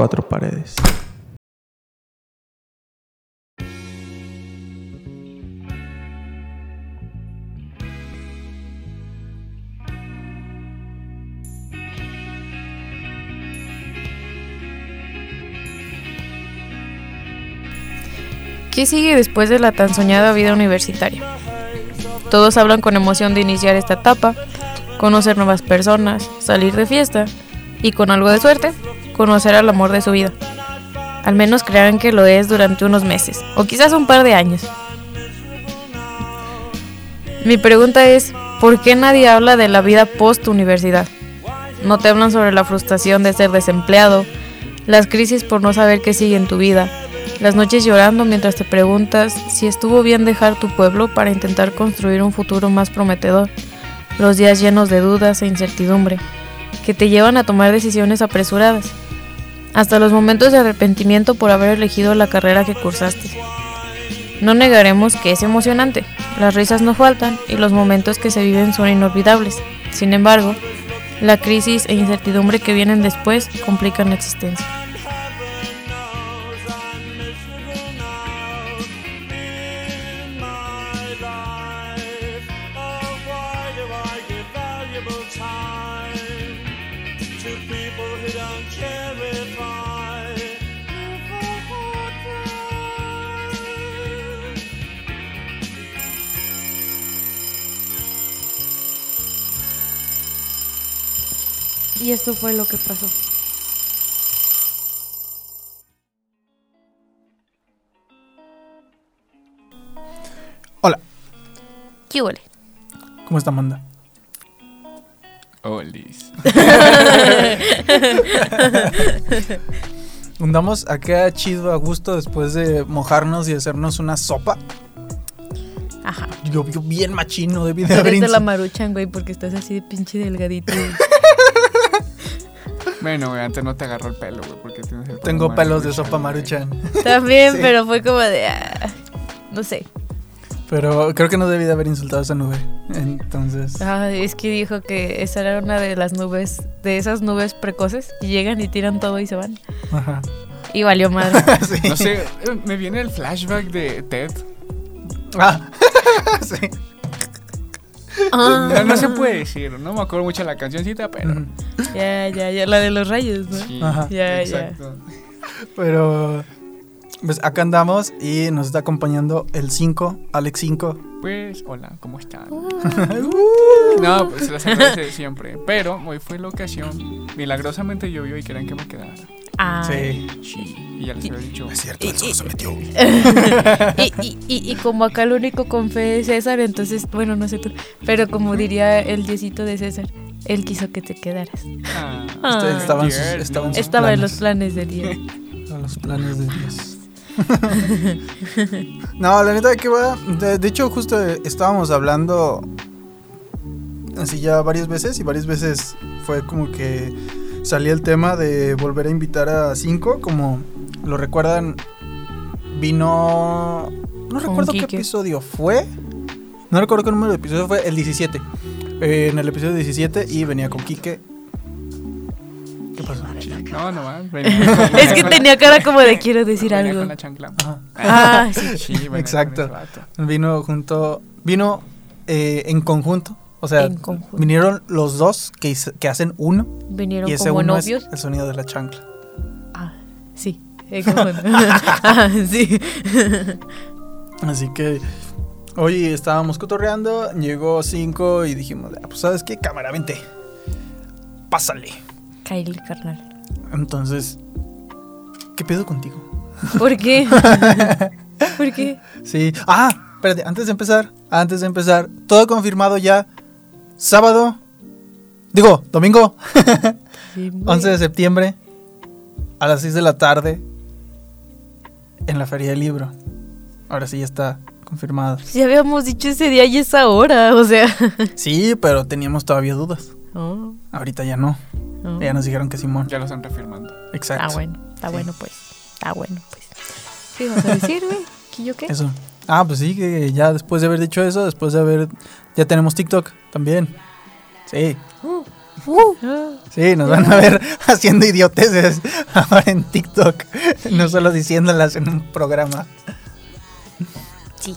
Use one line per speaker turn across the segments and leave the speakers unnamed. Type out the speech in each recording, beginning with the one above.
Cuatro paredes.
¿Qué sigue después de la tan soñada vida universitaria? Todos hablan con emoción de iniciar esta etapa, conocer nuevas personas, salir de fiesta y con algo de suerte, conocer al amor de su vida. Al menos crean que lo es durante unos meses o quizás un par de años. Mi pregunta es, ¿por qué nadie habla de la vida post-universidad? No te hablan sobre la frustración de ser desempleado, las crisis por no saber qué sigue en tu vida, las noches llorando mientras te preguntas si estuvo bien dejar tu pueblo para intentar construir un futuro más prometedor, los días llenos de dudas e incertidumbre, que te llevan a tomar decisiones apresuradas, hasta los momentos de arrepentimiento por haber elegido la carrera que cursaste. No negaremos que es emocionante, las risas no faltan y los momentos que se viven son inolvidables. Sin embargo, la crisis e incertidumbre que vienen después complican la existencia. Y esto fue lo que pasó.
Hola,
¿Qué huele?
¿cómo está Amanda?
Olis.
Andamos acá chido a gusto después de mojarnos y hacernos una sopa.
Ajá.
Llovió bien machino, de haber
Eres de la maruchan, güey, porque estás así de pinche delgadito.
Bueno, güey, antes no te agarró el pelo, güey, porque tienes el pelo
Tengo pelos de
maruchan,
sopa
güey.
maruchan.
También,
Sí.
pero fue como de. ah, no sé.
Pero creo que no debí de haber insultado a esa nube. Entonces.
Ah, es que dijo que esa era una de las nubes, de esas nubes precoces, y llegan y tiran todo y se van.
Ajá.
Y valió madre.
Sí.
No sé, eh, me viene el flashback de Ted.
Ah. sí.
Ah,
No, no se puede decir, no me acuerdo mucho de la cancioncita, pero.
Ya, ya, ya, la de los rayos, ¿no?
Sí,
Ajá.
Ya,
exacto.
Pero. Pues acá andamos y nos está acompañando el 5, Alex 5.
Pues, hola, ¿cómo están?
Uh.
No, pues las agradece siempre. Pero hoy fue la ocasión. Milagrosamente llovió y querían que me quedara.
Ah.
Sí.
Sí. Y ya les había dicho.
cierto,
él solo se
metió.
Y, y, y, y como acá el único con fe es César, entonces, bueno, no sé tú, pero como diría el diosito de César, él quiso que te quedaras.
Ah,
Ah.
Estaba en sus, estaba en sus
Estaba en los planes de Dios.
En los planes de Dios. no, la neta que va. De, de hecho, justo estábamos hablando así ya varias veces y varias veces fue como que salía el tema de volver a invitar a cinco, como lo recuerdan, vino... No recuerdo qué episodio fue. No recuerdo qué número de episodio fue, el 17. Eh, en el episodio 17 y venía con Quique. ¿Qué pasó?
No, no más.
Es que tenía cara como de quiero decir
Venía
algo.
con la chancla.
Ajá.
Ah, sí.
Sí, venía con
Exacto. Vino junto, vino eh, en conjunto. O sea, vinieron los dos que, hacen uno
Vinieron
y ese
como
uno
novios.
es el sonido de la chancla.
Ah, sí. conjunto. ah, sí.
Así que hoy estábamos cotorreando, llegó cinco y dijimos, "Ah, pues sabes qué, cámara, vente, pásale.
Kylie, carnal.
Entonces, ¿qué pedo contigo?
¿Por qué? ¿Por ¿Por qué?
Sí. Ah, espérate, antes de empezar, antes de empezar, todo confirmado ya. Sábado. Digo, domingo,
Sí, güey.
11 de septiembre, a las 6 de la tarde, en la Feria del Libro. Ahora sí ya está confirmado.
Ya habíamos dicho ese día y esa hora, o sea.
Sí, pero teníamos todavía dudas.
Oh,
Ahorita ya no.
oh.
Ya nos dijeron que Simón.
Ya lo están reafirmando.
Exacto.
Está bueno, está
Sí.
bueno pues. Está bueno pues. ¿Qué ibas a decir, güey? ¿Qué yo qué?
Eso. Ah, pues sí, que ya después de haber dicho eso, después de haber... Ya tenemos TikTok también. Sí,
Ah,
sí, nos van a ver haciendo idioteces ahora en TikTok. No solo diciéndolas en un programa.
sí.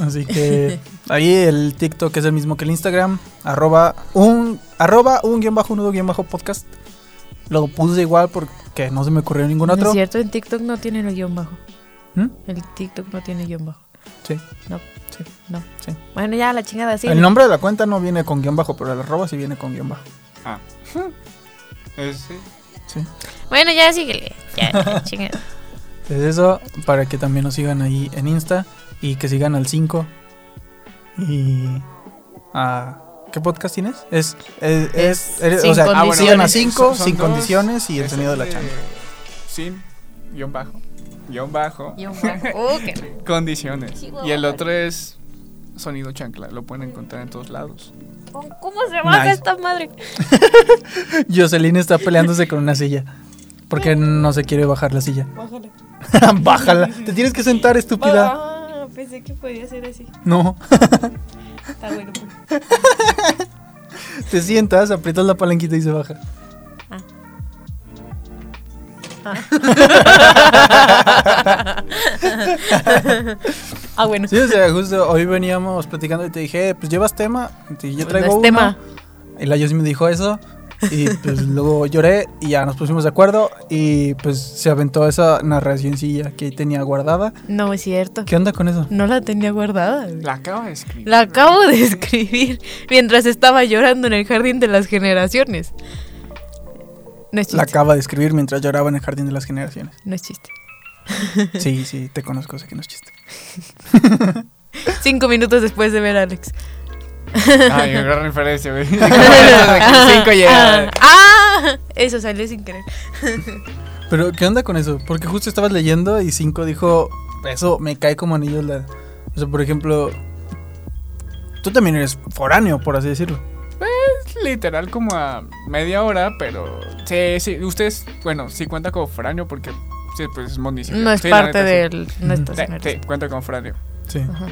Así que ahí el TikTok es el mismo que el Instagram. Arroba un, arroba un guion bajo nudo guion bajo podcast. Lo puse igual porque no se me ocurrió ningún
No
otro.
es cierto, en TikTok no tiene el guion bajo.
¿Mm?
El TikTok no tiene guion bajo.
Sí.
No,
Sí.
no.
Sí.
Bueno, ya la chingada, sí.
El nombre de la cuenta no viene con guion bajo, pero el arroba sí viene con guion bajo.
Ah. Ese.
Sí.
Bueno, ya síguele. Ya, ya, chingada.
Es eso, para que también nos sigan ahí en Insta y que sigan al 5. Y. a ¿Qué podcast tienes? Es. es, es- eres-
Sin
o sea, sigan a
son-
5
son
sin
dos.
condiciones y el sonido de la chamba.
Sin, guion bajo, guion bajo,
Guión bajo. Oh, qué-
condiciones. Y el otro es sonido chancla. Lo pueden encontrar en todos lados.
¿Cómo se baja
Nice.
esta madre?
Jocelyn está peleándose con una silla. Porque no se quiere bajar la silla.
Bájale.
Bájala. Te tienes que sentar, estúpida.
Ah, pensé que podía ser así.
No.
Está bueno. pues.
Te sientas, aprietas la palanquita y se baja.
Ah, bueno.
Sí, o sea, justo hoy veníamos platicando y te dije, "Eh, pues llevas tema. Y yo traigo
No es
uno.
tema.
Y la Yossi me dijo eso. Y pues luego lloré y ya nos pusimos de acuerdo. Y pues se aventó esa narracioncilla que tenía guardada.
No es cierto.
¿Qué onda con eso?
No la tenía guardada.
La acaba de escribir.
La acabo de escribir mientras estaba llorando en el jardín de las generaciones. No es chiste.
La acaba de escribir mientras lloraba en el jardín de las generaciones.
No es chiste.
Sí, sí, te conozco, sé que no es chiste.
Cinco minutos después de ver a Alex.
Ay, gran referencia, güey. Cinco ya.
Ah, ah, eso salió sin querer.
Pero, ¿qué onda con eso? Porque justo estabas leyendo y Cinco dijo, eso me cae como anillo dedo. O sea, por ejemplo, tú también eres foráneo, por así decirlo.
Literal como a media hora, pero sí, sí, ustedes, bueno, sí cuenta como foráneo porque sí, pues es municipio.
No es
Sí,
parte
neta,
del. No
Ujú.
estás
Sí, sí, cuenta como foráneo.
Sí.
Ajá.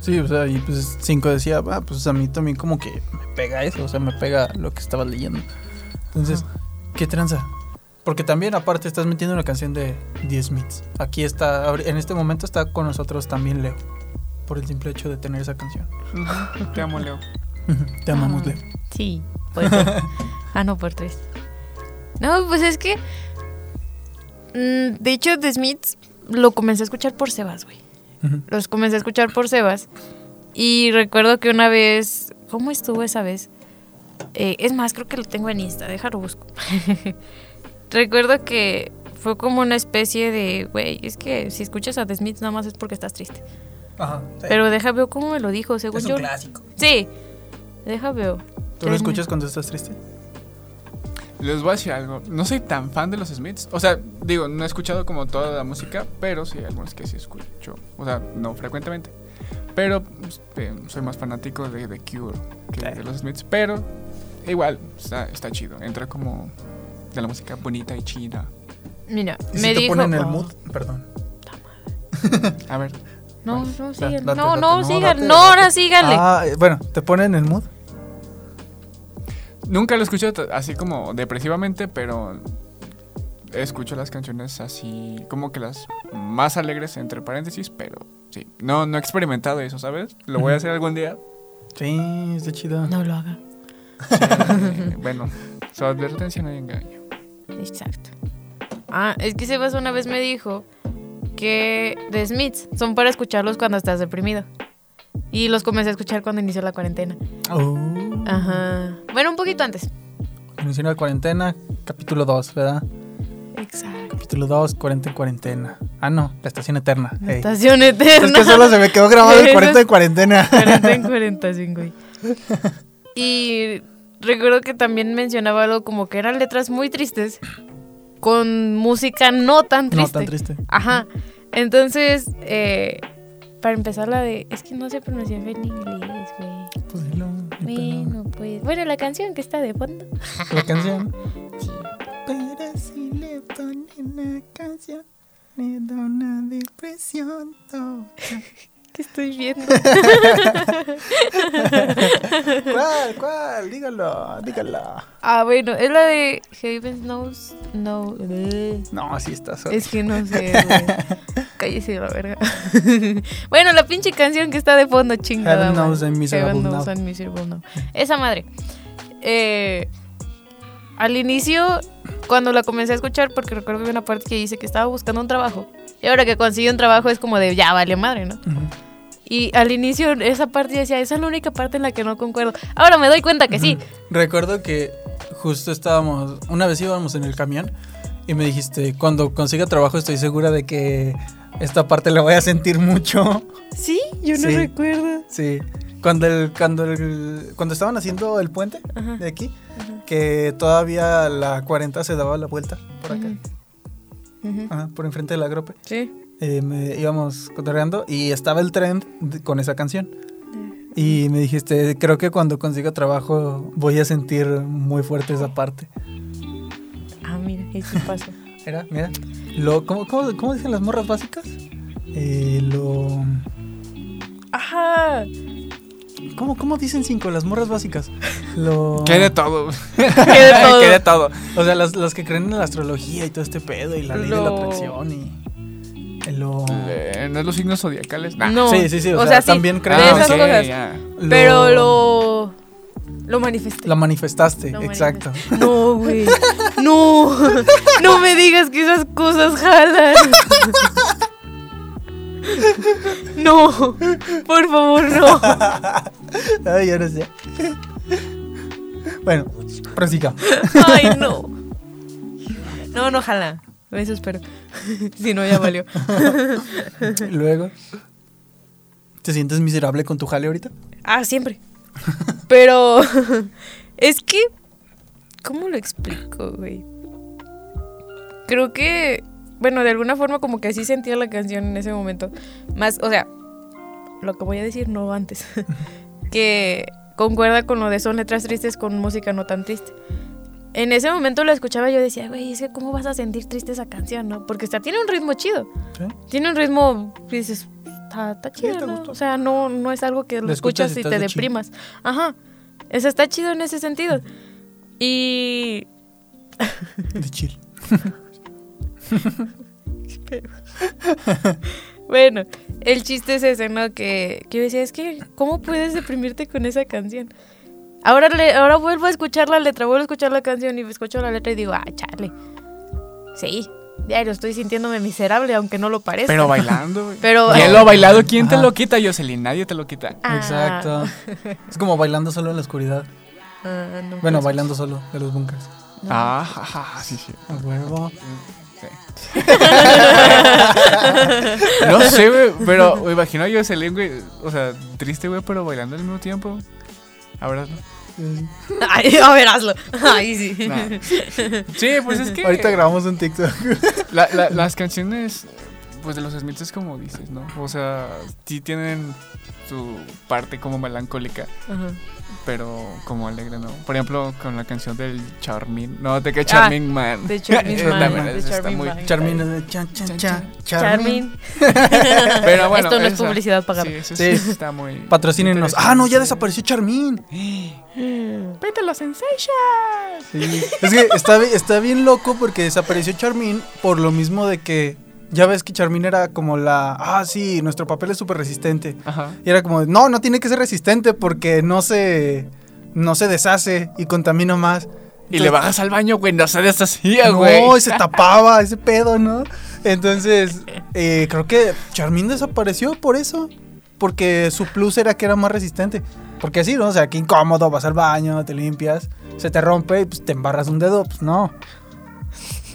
Sí, o sea, y pues Cinco decía, ah, pues a mí también como que me pega eso, o sea, me pega lo que estabas leyendo. Entonces, ¿qué tranza? Porque también aparte estás metiendo una canción de The Smiths. Aquí está, en este momento está con nosotros también Leo, por el simple hecho de tener esa canción.
Te amo, Leo.
Te amamos,
Ah. Sí, por ah, no, por tres. No, pues es que. mm, de hecho, The Smiths lo comencé a escuchar por Sebas, güey. Los comencé a escuchar por Sebas. Y recuerdo que una vez. ¿Cómo estuvo esa vez? Eh, es más, creo que lo tengo en Insta, déjalo busco. recuerdo que fue como una especie de. Güey, es que si escuchas a The Smiths nada más es porque estás triste.
Ajá. sí.
Pero deja veo cómo me lo dijo, según
es un
yo.
clásico.
Sí, deja veo.
¿Tú lo escuchas cuando estás triste?
Les voy a decir algo. No soy tan fan de los Smiths. O sea, digo, no he escuchado como toda la música, pero sí hay algunos que sí escucho. O sea, no frecuentemente. Pero pues, eh, soy más fanático de The Cure que de los Smiths. Pero igual, está, está chido. Entra como de la música bonita y chida.
Mira,
¿Y
me
si te
dijo.
ponen el mood? Perdón.
A ver,
No, no, sigan.
date,
no,
date,
no,
no,
sigan. no, ahora síganle.
Ah, bueno, ¿te ponen el mood?
nunca lo escucho así como depresivamente, pero escucho las canciones así como que las más alegres entre paréntesis, pero sí. No, no he experimentado eso, ¿sabes? Lo voy a hacer algún día.
Sí, está chido.
No lo haga.
Sí, bueno, su advertencia no hay engaño.
Exacto. Ah, es que Sebas una vez me dijo que The Smiths son para escucharlos cuando estás deprimido. Y los comencé a escuchar cuando inició la cuarentena.
Oh.
Ajá. Bueno, un poquito antes.
Inició la cuarentena, capítulo 2, ¿verdad?
Exacto.
Capítulo 2, 40 en cuarentena. Ah, no, la estación eterna.
La
ey.
estación
Es
eterna.
que solo se me quedó grabado el
Eso
40 de
es-
cuarentena.
40 en 45. güey. Y recuerdo que también mencionaba algo como que eran letras muy tristes con música no tan triste.
No tan triste.
Ajá. Entonces, eh, para empezar la de... Es que no sé pronunciar en inglés, güey.
Pues sí, no.
Bueno, pues... Bueno, la canción que está de fondo.
La canción. Pero si le ponen la canción, le da una depresión total.
¿Qué estoy viendo?
¿Cuál? ¿Cuál? Dígalo, dígalo.
ah, bueno, es la de Heaven Knows... No... eh.
No, así está. sorry.
Es que no sé, güey. Cállese la verga. bueno, la pinche canción que está de fondo, chingada.
Heaven knows. I'm miserable
Heaven
now.
knows miserable now. Esa madre. Eh, al inicio, cuando la comencé a escuchar, porque recuerdo que había una parte que dice que estaba buscando un trabajo. Y ahora que consiguió un trabajo es como de ya vale madre, ¿no? Y al inicio, esa parte decía, esa es la única parte en la que no concuerdo. Ahora me doy cuenta que sí.
Recuerdo que justo estábamos, una vez íbamos en el camión y me dijiste, cuando consiga trabajo estoy segura de que esta parte la voy a sentir mucho.
Sí, yo no
Sí.
recuerdo.
Sí. Cuando el, cuando el, cuando estaban haciendo el puente
Ajá.
de aquí, que todavía la 40 se daba la vuelta por acá, ajá, por enfrente de la grope.
Sí.
Eh, me íbamos cotorreando y estaba el trend de- con esa canción. Y me dijiste, creo que cuando consiga trabajo voy a sentir muy fuerte esa parte.
Ah, mira, eso pasó.
Mira, mira. Lo, ¿cómo, cómo, cómo dicen las morras básicas? Eh, lo...
Ajá.
¿Cómo, ¿Cómo dicen cinco las morras básicas? Lo...
Que de todo.
Que de todo.
Que hay de todo.
O sea, las, las que creen en la astrología y todo este pedo y la ley de la atracción y... Lo...
¿No es los signos zodiacales? Nah.
No.
Sí, sí, sí, o sea, también creo-
de
Ah,
esas cosas.
lo-
Pero lo. Lo manifesté.
La manifestaste,
Lo
exacto.
manifesté. No, güey. No. No me digas que esas cosas jalan. No. Por favor, no.
Ay, ahora sí. Bueno, prosiga.
Ay, no. No, no jala. Eso espero. Si no, ya valió.
Luego, ¿te sientes miserable con tu jale ahorita?
Ah, siempre. Pero es que, ¿cómo lo explico, güey? Creo que, bueno, de alguna forma como que así sentía la canción en ese momento. Más, o sea, lo que voy a decir no antes. que concuerda con lo de son letras tristes con música no tan triste. En ese momento la escuchaba y yo decía, güey, es que cómo vas a sentir triste esa canción, ¿no? Porque está, tiene un ritmo chido.
¿Sí?
Tiene un ritmo, dices, está, está chido, ¿no? O sea, no, no es algo que lo
Lo escuchas
escuchas
y
te
de
deprimas. Ajá. Eso está chido en ese sentido. Y...
De chill.
Bueno, el chiste es ese, ¿no? Que, que yo decía, es que, ¿cómo puedes deprimirte con esa canción? Ahora, le, ahora vuelvo a escuchar la letra, vuelvo a escuchar la canción y escucho la letra y digo, ah, chale. Sí, diario estoy sintiéndome miserable, aunque no lo parezca.
Pero bailando, güey.
Pero-
¿Quién lo ha bailado? ¿Quién te lo quita, Jocelyn? Nadie te lo quita.
Ah.
Exacto. Es como bailando solo en la oscuridad.
Ah, no,
Bueno, bailando solo de los bunkers.
no.
Ah, sí, sí.
A huevo.
Sí. No sé, güey, pero me imagino a Jocelyn, güey, o sea, triste, güey, pero bailando al mismo tiempo. Ahora no.
Ay, a ver, hazlo. Ay, sí.
Nah. Sí, pues es que
Ahorita grabamos un TikTok.
la- la- las canciones, pues de los Smiths es como dices, ¿no? O sea, sí tienen su parte como melancólica,
Ajá.
Pero como alegre, ¿no? Por ejemplo, con la canción del Charmin. No, de que Charmin Man.
de Charmin
Eh,
Man,
también
de
es- está
Charmin
muy-
Man.
Charmin es de chan, chan, chan.
Charmin.
Pero bueno,
Esto no es publicidad pagada.
Sí, eso
Sí.
sí está muy.
Patrocínenos. Ah, no, ya desapareció Charmin.
Vete a los sensations.
Sí. Es que está, está bien loco porque desapareció Charmin por lo mismo de que ya ves que Charmin era como la, ah, sí, nuestro papel es súper resistente.
Ajá.
Y era como, no, no tiene que ser resistente porque no se, no se deshace y contamina más.
Y le bajas al baño, güey, no se deshacía, güey.
No, y se tapaba ese pedo, ¿no? Entonces, eh, creo que Charmin desapareció por eso. Porque su plus era que era más resistente. Porque así, ¿no? O sea, qué incómodo, vas al baño, te limpias, se te rompe y pues te embarras un dedo, pues no.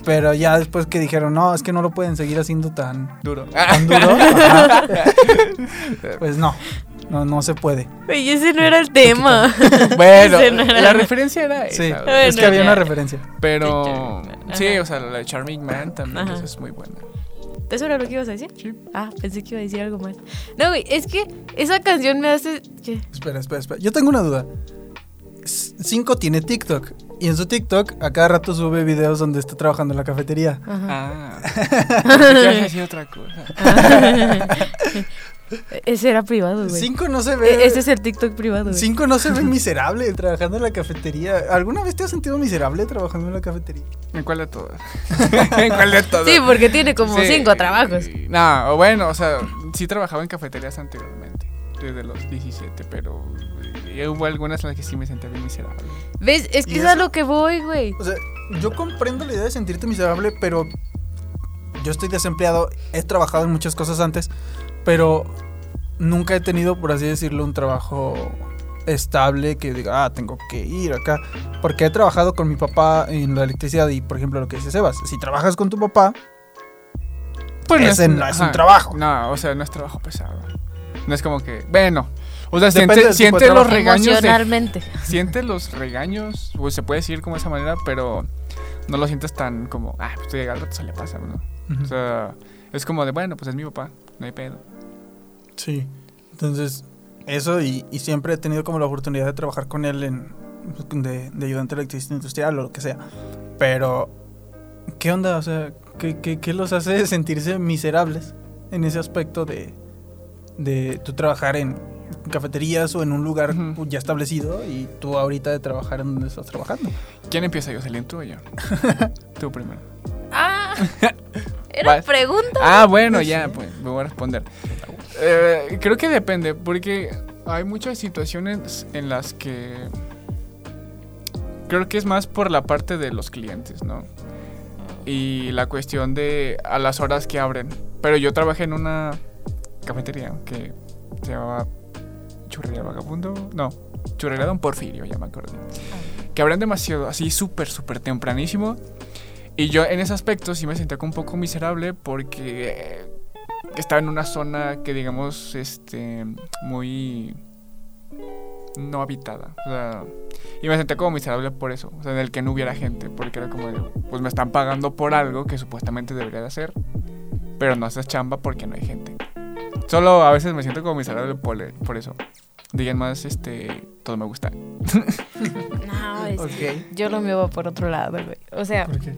Pero ya después que dijeron, no, es que no lo pueden seguir haciendo tan,
Duro.
tan duro, ajá, pues no, no, no se puede.
Oye, ese no era el tema.
bueno,
Ese no era-
la referencia era
Sí,
esa.
Bueno,
es que había
ya.
una referencia.
Pero sí, o sea, la de Charming Man también esa es muy buena.
¿Eso era lo que ibas a decir?
Sí.
Ah, pensé que iba a decir algo más. No, güey, es que esa canción me hace... ¿qué?
Espera, espera, espera. Yo tengo una duda. Cinco tiene TikTok. Y en su TikTok a cada rato sube videos donde está trabajando en la cafetería.
Ajá.
Ah. Pensé que ibas a decir otra cosa.
Ese era privado, güey.
Cinco no se
E-
ve.
Ese es el TikTok privado, güey.
Cinco no se ve miserable trabajando en la cafetería. ¿Alguna vez te has sentido miserable trabajando en la cafetería?
¿En cuál de todas? ¿En cuál de todas?
Sí, porque tiene como
Sí,
cinco trabajos.
No, bueno, o sea, sí trabajaba en cafeterías anteriormente, desde los 17, pero eh, hubo algunas en las que sí me sentía bien miserable.
¿Ves? Es que
¿Y
es a lo que voy, güey.
O sea, yo comprendo la idea de sentirte miserable, pero yo estoy desempleado. He trabajado en muchas cosas antes, pero nunca he tenido, por así decirlo, un trabajo estable que diga, ah, tengo que ir acá. Porque he trabajado con mi papá en la electricidad y, por ejemplo, lo que dice Sebas, si trabajas con tu papá,
Pues
Ese no es un trabajo.
No, o sea, no es trabajo pesado. No es como que, bueno, o sea, siente, siente los regaños de, siente los regaños, o se puede decir como de esa manera, pero no lo sientes tan como, ah, pues al rato se le pasa, ¿no? O sea, es como de, bueno, pues es mi papá, no hay pedo.
Sí. Entonces, eso y, y siempre he tenido como la oportunidad de trabajar con él en de, de ayudante electricista industrial o lo que sea. Pero, ¿qué onda? O sea, ¿qué, qué, qué los hace sentirse miserables en ese aspecto de, de tú trabajar en cafeterías o en un lugar
Ujú.
ya establecido y tú ahorita de trabajar en donde estás trabajando?
¿Quién empieza yo, Celine, tú o yo? tú primero.
Ah, era
Vas.
pregunta.
Ah, bueno, ya, pues me voy a responder. Eh, creo que depende, porque hay muchas situaciones en las que creo que es más por la parte de los clientes, ¿no? Y la cuestión de a las horas que abren. Pero yo trabajé en una cafetería que se llamaba Churrería Vagabundo. No, Churrería Don Porfirio, ya me acuerdo. Que abren demasiado, así súper, súper tempranísimo. Y yo en ese aspecto sí me sentía como un poco miserable porque estaba en una zona que digamos, este, muy no habitada. O sea, y me sentía como miserable por eso, o sea, en el que no hubiera gente, porque era como de, pues me están pagando por algo que supuestamente debería de hacer, pero no haces chamba porque no hay gente. Solo a veces me siento como miserable por, por eso. Digan más, este, todo me gusta.
No, es que yo lo mío va por otro lado, güey. O sea,
¿Por qué?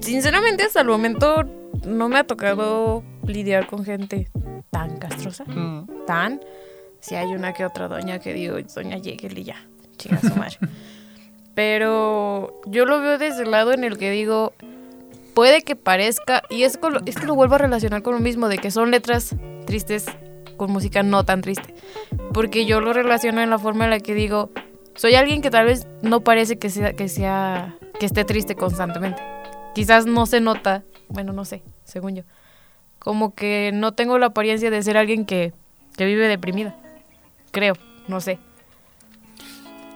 sinceramente hasta el momento no me ha tocado lidiar con gente tan castrosa,
Mm.
tan. Si hay una que otra doña que digo, doña Yegel y ya, chica su madre. Pero yo lo veo desde el lado en el que digo, puede que parezca, y es, con lo- es que lo vuelvo a relacionar con lo mismo, de que son letras tristes con música no tan triste. Porque yo lo relaciono en la forma en la que digo, soy alguien que tal vez no parece que sea, que sea, que esté triste constantemente. Quizás no se nota, bueno, no sé, según yo. Como que no tengo la apariencia de ser alguien que, que vive deprimida. Creo, no sé.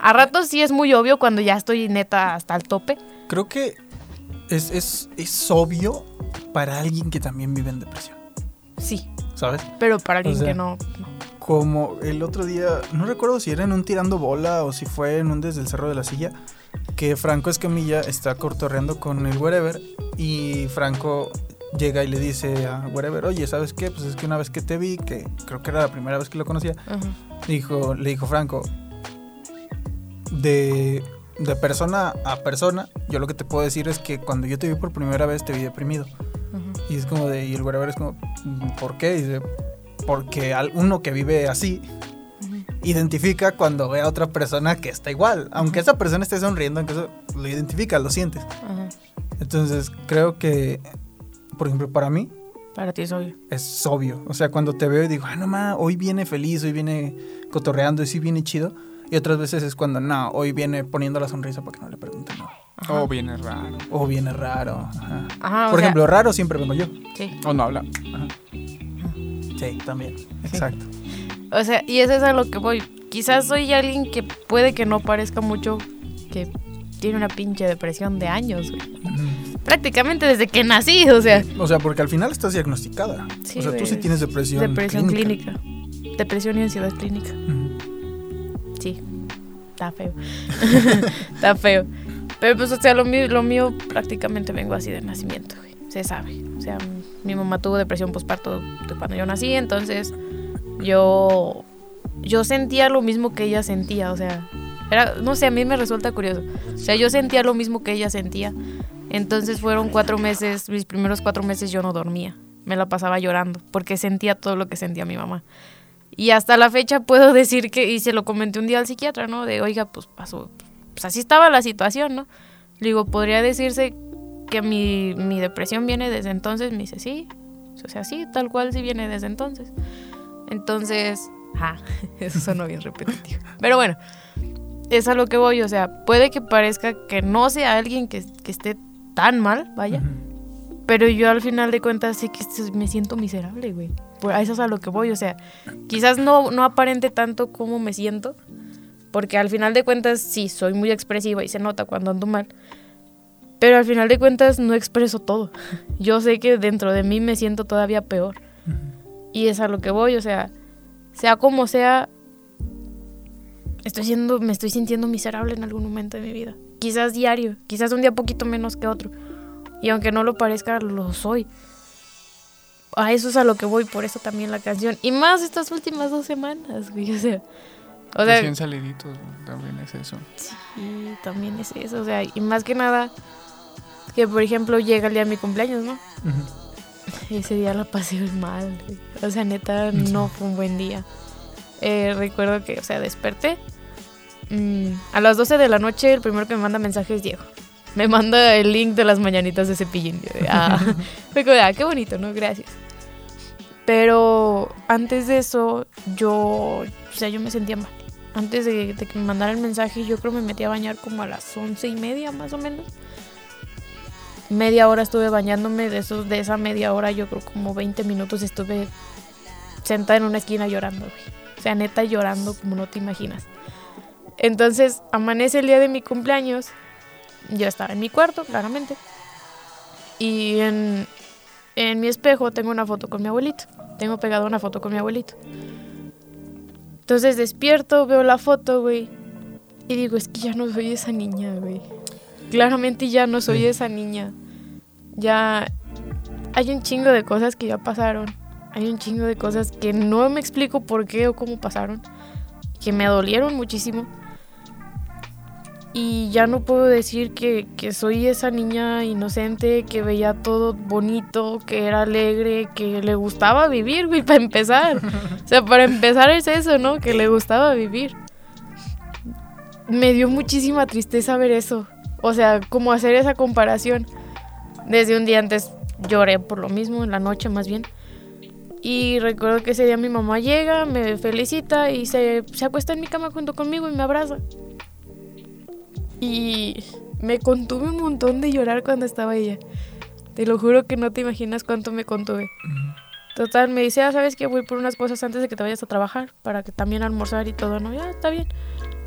A ratos sí es muy obvio cuando ya estoy neta hasta el tope.
Creo que es, es, es obvio para alguien que también vive en depresión,
Sí,
¿sabes?
pero para alguien
sea,
que no, no.
Como el otro día, no recuerdo si era en un tirando bola o si fue en un desde el cerro de la silla, que Franco Escamilla está cortorreando con el wherever y Franco llega y le dice a wherever, oye, ¿sabes qué? Pues es que una vez que te vi, que creo que era la primera vez que lo conocía,
Ajá.
dijo, le dijo Franco, de, de persona a persona, yo lo que te puedo decir es que cuando yo te vi por primera vez te vi deprimido. Y es como de, y el wherever es como, ¿por qué? Dice, porque uno que vive así identifica cuando ve a otra persona que está igual. Aunque esa persona esté sonriendo, aunque eso lo identifica, lo sientes.
Ajá.
Entonces creo que, por ejemplo, para mí
Para ti es obvio.
es obvio. O sea, cuando te veo y digo, ah, no ma, hoy viene feliz, hoy viene cotorreando y sí viene chido. Y otras veces es cuando, no, hoy viene poniendo la sonrisa para que no le pregunten, no.
Ajá.
O viene raro.
O viene raro. ajá.
Ajá, o
Por
sea,
ejemplo, raro siempre vengo yo.
sí.
O no habla.
Sí, también. Exacto.
O sea, y eso es a lo que voy. Quizás soy alguien que puede que no parezca mucho que tiene una pinche depresión de años, güey. Prácticamente desde que nací, o sea.
O sea, porque al final estás diagnosticada.
Sí,
o sea, tú sí tienes depresión.
Depresión clínica. Depresión y ansiedad clínica. Sí. Está feo. Está feo. Pero pues, o sea, lo mío, prácticamente vengo así de nacimiento. Se sabe. O sea, mi mamá tuvo depresión postparto de cuando yo nací, entonces yo yo sentía lo mismo que ella sentía, o sea, era, no sé, a mí me resulta curioso. O sea, yo sentía lo mismo que ella sentía. Entonces fueron cuatro meses, mis primeros cuatro meses yo no dormía. Me la pasaba llorando porque sentía todo lo que sentía mi mamá. Y hasta la fecha puedo decir que, y se lo comenté un día al psiquiatra, ¿no? De, oiga, pues pasó, pues así estaba la situación, ¿no? Le digo, podría decirse que mi, mi depresión viene desde entonces. Me dice, sí, o sea, sí, tal cual sí viene desde entonces. Entonces, ah, eso sonó bien repetitivo. Pero bueno, es a lo que voy, o sea, puede que parezca que no sea alguien que, que esté tan mal, vaya,
Ujú.
pero yo al final de cuentas sí que esto- me siento miserable, güey. A eso es a lo que voy, o sea, quizás no, no aparente tanto como me siento, porque al final de cuentas sí, soy muy expresiva y se nota cuando ando mal, pero al final de cuentas no expreso todo. Yo sé que dentro de mí me siento todavía peor. Y es a lo que voy, o sea, sea como sea, estoy siendo, me estoy sintiendo miserable en algún momento de mi vida. Quizás diario, quizás un día poquito menos que otro. Y aunque no lo parezca, lo soy. A eso es a lo que voy, por eso también la canción. Y más estas últimas dos semanas, güey, o sea. O sea,
Recién saliditos, también es eso.
sí, también es eso, o sea, y más que nada, que por ejemplo llega el día de mi cumpleaños, ¿no? Ese día la pasé mal. O sea, neta, no fue un buen día. Eh, recuerdo que, o sea, desperté. mm, a las 12 de la noche, el primero que me manda mensaje es Diego. Me manda el link de las mañanitas de cepillín. Yo ah, fue como ah, qué bonito, ¿no? Gracias. Pero antes de eso, yo, o sea, yo me sentía mal. Antes de, de que me mandara el mensaje, yo creo me metí a bañar como a las once y media, más o menos media hora estuve bañándome, de, esos, de esa media hora yo creo como 20 minutos estuve sentada en una esquina llorando, güey. O sea, neta llorando como no te imaginas. Entonces, amanece el día de mi cumpleaños, yo estaba en mi cuarto, claramente. Y en, en mi espejo tengo una foto con mi abuelito. Tengo pegada una foto con mi abuelito. Entonces despierto, veo la foto, güey. Y digo, es que ya no soy esa niña, güey. Claramente ya no soy
Sí.
esa niña. Ya hay un chingo de cosas que ya pasaron. Hay un chingo de cosas que no me explico por qué o cómo pasaron. Que me dolieron muchísimo. Y ya no puedo decir que, que soy esa niña inocente que veía todo bonito, que era alegre, que le gustaba vivir, güey, para empezar. O sea, para empezar es eso, ¿no? Que le gustaba vivir. Me dio muchísima tristeza ver eso. O sea, como hacer esa comparación. Desde un día antes lloré por lo mismo, en la noche más bien. Y recuerdo que ese día mi mamá llega, me felicita y se, se acuesta en mi cama junto conmigo y me abraza. Y me contuve un montón de llorar cuando estaba ella. Te lo juro que no te imaginas cuánto me contuve. Total, me dice, ah, ¿sabes que Voy por unas cosas antes de que te vayas a trabajar, para que también almorzar y todo, ¿no? Ya, está bien.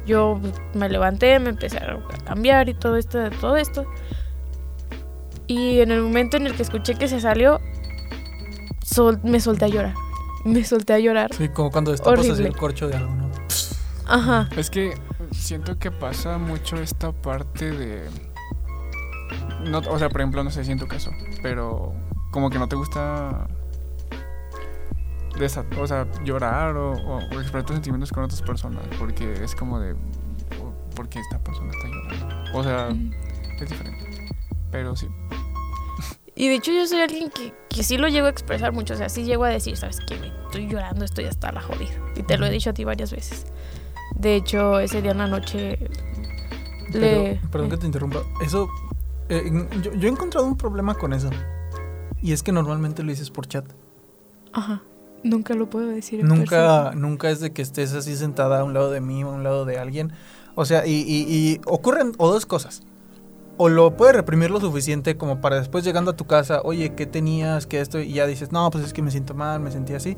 Yo me levanté, me empecé a cambiar y todo esto, todo esto. Y en el momento en el que escuché que se salió, sol- me solté a llorar. Me solté a llorar.
Sí, como cuando destapas así el corcho de algo, ¿no?
Ajá.
Es que siento que pasa mucho esta parte de. No, o sea, por ejemplo, no sé si en tu caso, pero como que no te gusta. o sea, llorar o, o- o expresar tus sentimientos con otras personas, porque es como de. "Oh, ¿Por qué esta persona está llorando? O sea, es diferente. Pero sí.
Y de hecho yo soy alguien que, que sí lo llego a expresar mucho, o sea, sí llego a decir, ¿sabes qué? Estoy llorando, estoy hasta la jodida. Y te lo he dicho a ti varias veces. De hecho, ese día en la noche
Pero,
le...
perdón que te interrumpa. Eso, eh, yo, yo he encontrado un problema con eso. Y es que normalmente lo dices por chat.
Ajá. Nunca lo puedo decir en
Nunca,
persona.
nunca es de que estés así sentada a un lado de mí o a un lado de alguien. O sea, y, y- y ocurren o dos cosas. O lo puedes reprimir lo suficiente como para después llegando a tu casa, oye, ¿qué tenías? ¿Qué esto? Y ya dices, no, pues es que me siento mal, me sentí así.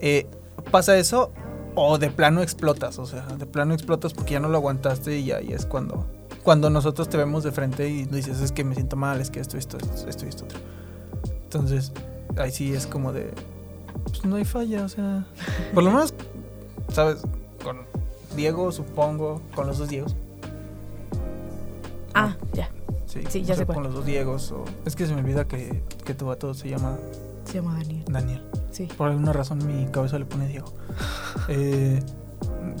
Eh, pasa eso o de plano explotas, o sea, de plano explotas porque ya no lo aguantaste y ahí es cuando, cuando nosotros te vemos de frente y dices, es que me siento mal, es que esto, esto, esto, esto esto otro. Entonces, ahí sí es como de, pues no hay falla, o sea, por lo menos, ¿sabes? Con Diego, supongo, con los dos Diegos.
Ah, ya.
Sí,
Sí, ya sé cuál.
Con los dos Diegos. O... Es que se me olvida que, que tu vato se llama
Se llama Daniel.
Daniel.
Sí.
Por alguna razón mi cabeza le pone Diego. Eh,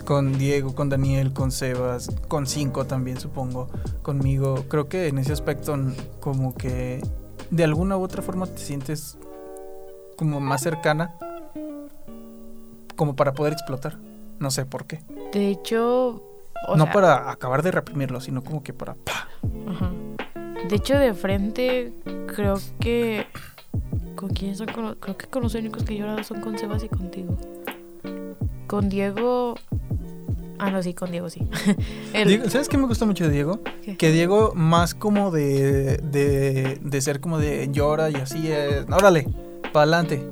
con Diego, con Daniel, con Sebas, con Cinco también supongo, conmigo. Creo que en ese aspecto como que de alguna u otra forma te sientes como más cercana como para poder explotar. No sé por qué.
De hecho, o
no
sea,
para acabar de reprimirlo, sino como que para...
De hecho, de frente, creo que. ¿Con quién son? Con- creo que con los únicos que he llorado son con Sebas y contigo. Con Diego. Ah, no, sí, con Diego sí. El-
Diego- ¿Sabes qué me gusta mucho de Diego?
¿Qué?
Que Diego más como de, de, de ser como de llora y así, es, órale, para adelante,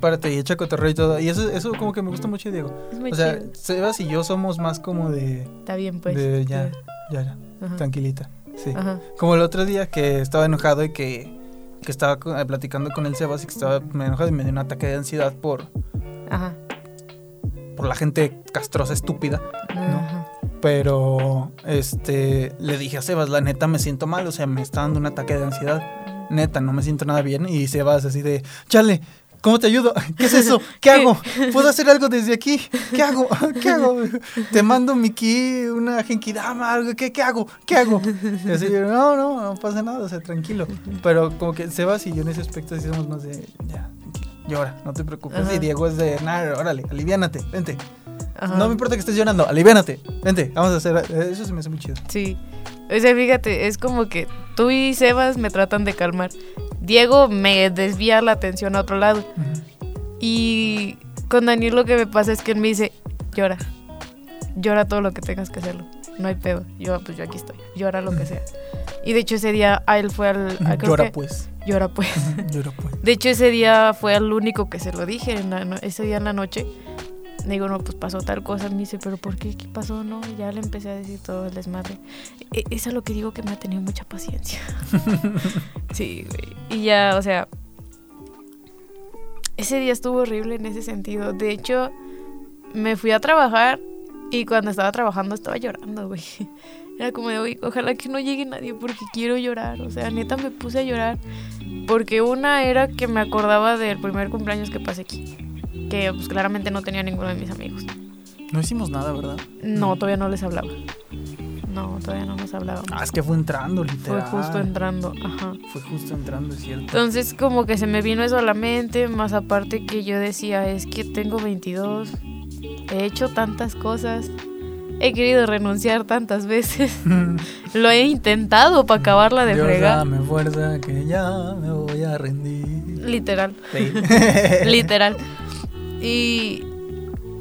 párate y echa cotorreo y todo. Y eso, eso como que me gusta mucho de Diego.
es muy
O sea,
chido.
Sebas y yo somos más como de,
Está bien, pues.
de ya, ya, ya,
Ajá.
tranquilita. Sí.
Ajá.
Como el otro día que estaba enojado y que, que estaba eh, platicando con el Sebas y que estaba me enojado y me dio un ataque de ansiedad por,
Ajá.
por la gente castrosa, estúpida.
Ajá.
Pero, este, le dije a Sebas, la neta me siento mal, o sea, me está dando un ataque de ansiedad. Neta, no me siento nada bien. Y Sebas así de, chale, ¿cómo te ayudo? ¿Qué es eso? ¿Qué hago? ¿Puedo hacer algo desde aquí? ¿Qué hago? ¿Qué hago? Te mando mi ki, una genkidama, algo, ¿qué, ¿qué hago? ¿Qué hago? Y así, no, no, no pasa nada, o sea, tranquilo. Pero como que Sebas y yo en ese aspecto sí somos más de, ya, tranquilo, llora, no te preocupes.
Ajá.
Y Diego es de, nada, órale, aliviánate, vente.
Ajá.
No me importa que estés llorando, aliviánate. Vente, vamos a hacer. eh, Eso se me hace muy chido.
Sí. O sea, fíjate, es como que tú y Sebas me tratan de calmar. Diego me desvía la atención a otro lado. Y con Daniel lo que me pasa es que él me dice, llora. Llora todo lo que tengas que hacerlo. No hay pedo. Yo, pues yo aquí estoy. Llora lo que sea. Y de hecho ese día a él fue al... a-
Llora
que-
pues.
Llora pues.
Llora pues.
De hecho ese día fue al único que se lo dije. en la no- ese día en la noche. Digo, no, pues pasó tal cosa. Me dice, pero ¿por qué? ¿Qué pasó? No, Y ya le empecé a decir todo el desmadre. E- es lo que digo que me ha tenido mucha paciencia. sí, güey. Y ya, o sea, ese día estuvo horrible en ese sentido. De hecho, me fui a trabajar y cuando estaba trabajando estaba llorando, güey. Era como de, "Uy, ojalá que no llegue nadie porque quiero llorar. O sea, neta me puse a llorar. Porque una era que me acordaba del primer cumpleaños que pasé aquí. Que pues claramente no tenía ninguno de mis amigos.
No hicimos nada, ¿verdad?
No, todavía no les hablaba. No, todavía no nos hablábamos.
Ah, es que fue entrando,
Fue
literal.
justo entrando, ajá.
Fue justo entrando, es cierto.
Entonces como que se me vino eso a la mente, más aparte que yo decía, es que tengo 22, he hecho tantas cosas, he querido renunciar tantas veces, lo he intentado para acabarla de
Dios,
fregar,
dame fuerza que ya me voy a rendir.
literal,
Sí.
literal. Y,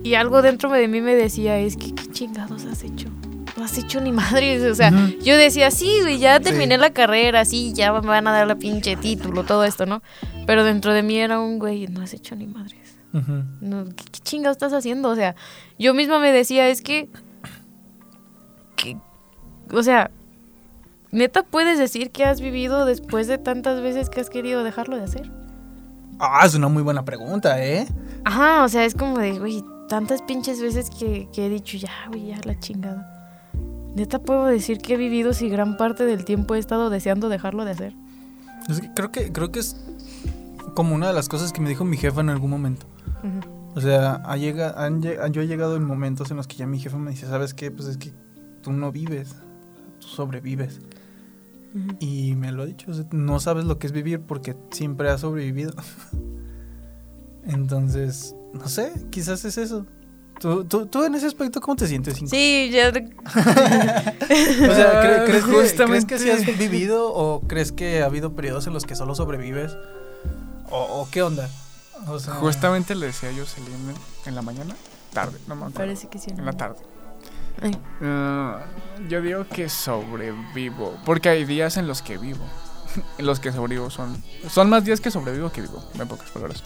y algo dentro de mí me decía, es que qué chingados has hecho. No has hecho ni madres, o sea, yo decía, sí, güey, ya terminé
Sí.
la carrera, sí, ya me van a dar la pinche título, todo esto, ¿no? Pero dentro de mí era un güey, no has hecho ni madres. No, ¿qué, qué chingados estás haciendo? O sea, yo misma me decía, es que, que- o sea, neta puedes decir que has vivido después de tantas veces que has querido dejarlo de hacer.
Ah, es una muy buena pregunta, ¿eh?
Ajá, o sea, es como de, güey, tantas pinches veces que, que he dicho, ya, güey, ya la chingada. Neta puedo decir que he vivido si gran parte del tiempo he estado deseando dejarlo de hacer.
Es que creo que creo que es como una de las cosas que me dijo mi jefa en algún momento.
Ujú.
O sea, ha llega, han yo he llegado en momentos en los que ya mi jefa me dice, ¿sabes qué? Pues es que tú no vives, tú sobrevives. Y me lo ha dicho, o sea, no sabes lo que es vivir porque siempre has sobrevivido. Entonces, no sé, quizás es eso. ¿Tú, tú, tú en ese aspecto cómo te sientes? Cinco?
Sí, ya.
O sea, ¿cre- ¿crees, que,
Justamente.
¿crees que sí has vivido o crees que ha habido periodos en los que solo sobrevives? ¿O, o qué onda? O sea,
Justamente le decía yo a Celine en la mañana, tarde, no me acuerdo.
Parece que sí.
En la tarde. Ah, yo digo que sobrevivo, porque hay días en los que vivo. En los que sobrevivo son son más días que sobrevivo que vivo, en pocas palabras.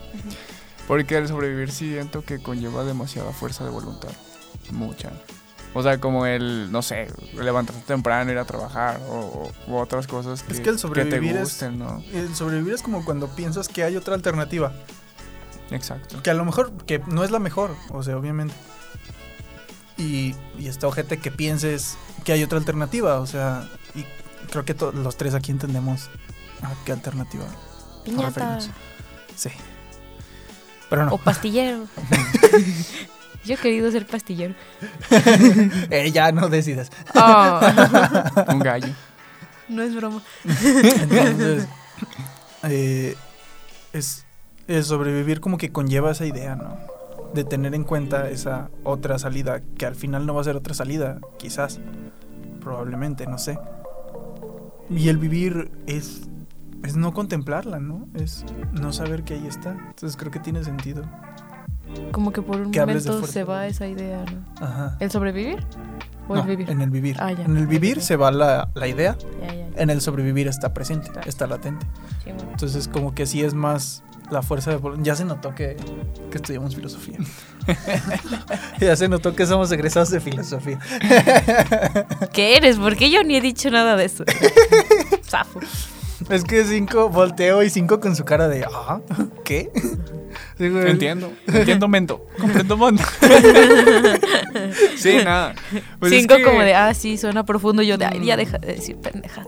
Porque el sobrevivir siento que conlleva demasiada fuerza de voluntad, mucha. O sea, como el, no sé, levantarte temprano, ir a trabajar o, u otras cosas que,
Es que el
que
sobrevivir
te
es-
gusten, ¿no?
El sobrevivir es como cuando piensas que hay otra alternativa.
Exacto.
Que a lo mejor, que no es la mejor, o sea, obviamente. Y, y está ojete que pienses que hay otra alternativa, o sea, y creo que to- los tres aquí entendemos a qué alternativa
Piñata.
referimos. Sí. Pero no.
O pastillero. Yo he querido ser pastillero.
Eh, ya no decidas.
Oh,
Un gallo.
no es broma.
Entonces, eh, es, es sobrevivir como que conlleva esa idea, ¿no? De tener en cuenta esa otra salida, que al final no va a ser otra salida, quizás, probablemente, no sé. Y el vivir es, es no contemplarla, ¿no? Es no saber que ahí está. Entonces creo que tiene sentido.
Como que por un
Que
momento se va esa idea, ¿no?
Ajá.
¿El sobrevivir? ¿O
No,
el vivir?
En el vivir.
Ah, ya.
En el vivir se va la, la idea, en el sobrevivir está presente, está latente.
Sí, bueno.
Entonces, como que sí es más la fuerza de Ya se notó que, que estudiamos filosofía. ya se notó que somos egresados de filosofía.
¿Qué eres? Porque yo ni he dicho nada de eso. Zafo.
Es que cinco volteo y cinco con su cara de ¿Ah? ¿Qué?
Entiendo, entiendo mento, comprendo mundo. sí, nada. Pues es
Cinco
que-
como de, ah, sí, suena profundo. Yo de, ay, ya deja de decir pendeja.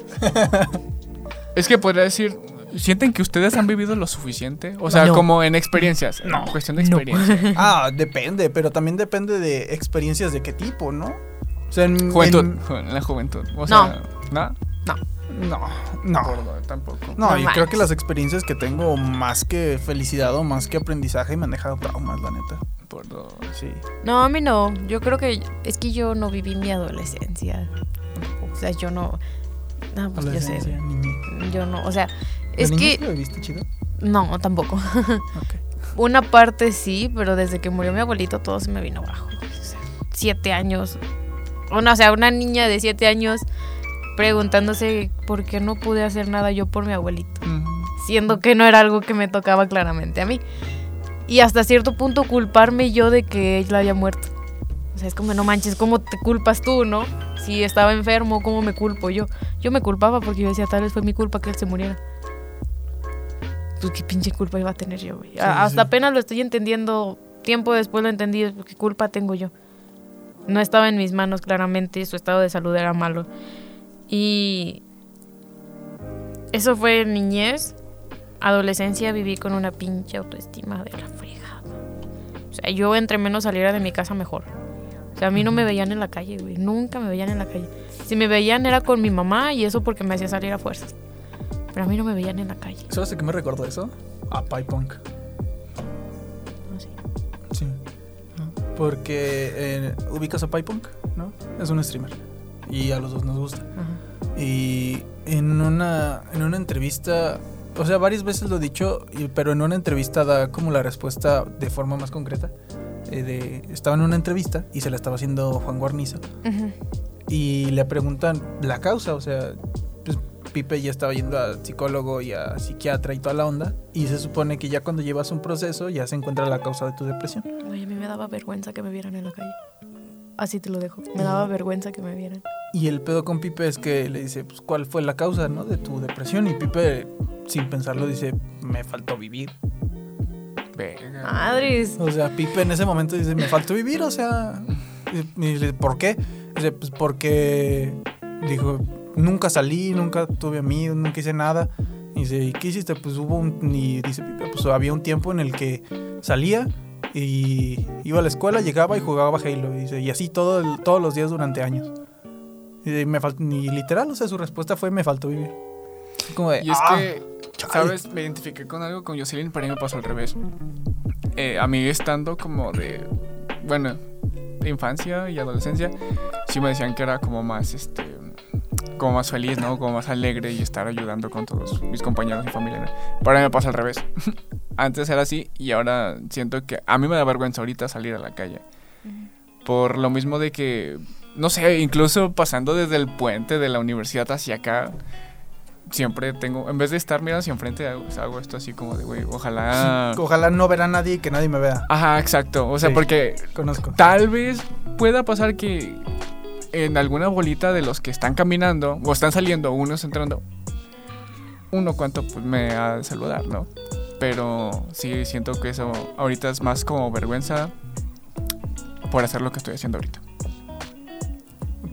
Es que podría decir, ¿sienten que ustedes han vivido lo suficiente? O sea,
No.
como en experiencias. No, cuestión de
No.
experiencia.
Ah, depende, pero también depende de experiencias de qué tipo, ¿no? O sea, en,
Juventud,
en-
la juventud. O sea, ¿nada?
no, no.
Gordo, tampoco.
No,
No
y creo que las experiencias que tengo, más que felicidad o más que aprendizaje, me han dejado traumas, la neta.
Por dos.
Sí.
No, a mí no. Yo creo que es que yo no viví mi adolescencia. O sea, yo no. No, pues yo sé. Yo no. O sea,
¿De
es que.
lo viviste chido?
No, tampoco.
Ok.
Una parte sí, pero desde que murió mi abuelito todo se me vino abajo. O sea, siete años. Una, o sea, una niña de siete años preguntándose por qué no pude hacer nada yo por mi abuelito. Siendo que no era algo que me tocaba claramente a mí. Y hasta cierto punto culparme yo de que él haya muerto. O sea, es como, no manches, ¿cómo te culpas tú, no? Si estaba enfermo, ¿cómo me culpo yo? Yo me culpaba porque yo decía, tal vez fue mi culpa que él se muriera. Pues qué pinche culpa iba a tener yo, güey.
Sí,
hasta
sí.
apenas lo estoy entendiendo. Tiempo después lo entendí, ¿qué culpa tengo yo? No estaba en mis manos claramente, su estado de salud era malo. Y eso fue niñez. Adolescencia viví con una pinche autoestima de la fregada. O sea, yo entre menos saliera de mi casa mejor. O sea, a mí no me veían en la calle, güey. Nunca me veían en la calle. Si me veían era con mi mamá y eso porque me hacía salir a fuerzas. Pero a mí no me veían en la calle.
¿Sabes de qué me recordó eso? A Pie Punk.
No sé.
Sí. Porque eh, ubicas a Pie Punk, ¿no? Es un streamer. Y a los dos nos gusta.
Ajá.
Y en una, en una entrevista, o sea, varias veces lo he dicho, pero en una entrevista da como la respuesta de forma más concreta. eh, de, estaba en una entrevista y se la estaba haciendo Juan Guarnizo. Y le preguntan la causa, o sea, Pipe ya estaba yendo a psicólogo y a psiquiatra y toda la onda. Y se supone que ya cuando llevas un proceso ya se encuentra la causa de tu depresión.
Oye, a mí me daba vergüenza que me vieran en la calle. Así te lo dejo. Me daba vergüenza que me vieran.
Y el pedo con Pipe es que le dice, pues, ¿cuál fue la causa, no? De tu depresión. Y Pipe, sin pensarlo, dice, me faltó vivir.
Verga.
Madres.
O sea, Pipe en ese momento dice, me faltó vivir, o sea... Y, le- ¿Por qué? Dice, pues porque... Dijo, nunca salí, nunca tuve amigos, nunca hice nada. Y dice, ¿y qué hiciste? Pues hubo un... Y dice pues había un tiempo en el que salía y iba a la escuela, llegaba y jugaba Halo. Y, dice, y así todo el- todos los días durante años. Y, me y literal, o sea, su respuesta fue, me faltó vivir. Como de,
Y es
"Ah".
que, ¿sabes? Me identifiqué con algo con Jocelyn, pero a mí me pasó al revés. Eh, a mí estando como de, bueno, de infancia y adolescencia, sí me decían que era como más, este, como más feliz, ¿no? Como más alegre y estar ayudando con todos mis compañeros y familia. ¿no? Pero a mí me pasa al revés. Antes era así y ahora siento que a mí me da vergüenza ahorita salir a la calle. Por lo mismo de que, no sé, incluso pasando desde el puente de la universidad hacia acá, siempre tengo, en vez de estar mirando hacia enfrente, hago, hago esto así como de, güey, ojalá...
Ojalá no ver a nadie y que nadie me vea.
Ajá, exacto. O sea,
Sí.
porque
Conozco.
tal vez pueda pasar que en alguna bolita de los que están caminando o están saliendo, uno está entrando, uno cuanto pues, me ha de saludar, ¿no? Pero sí siento que eso ahorita es más como vergüenza por hacer lo que estoy haciendo ahorita.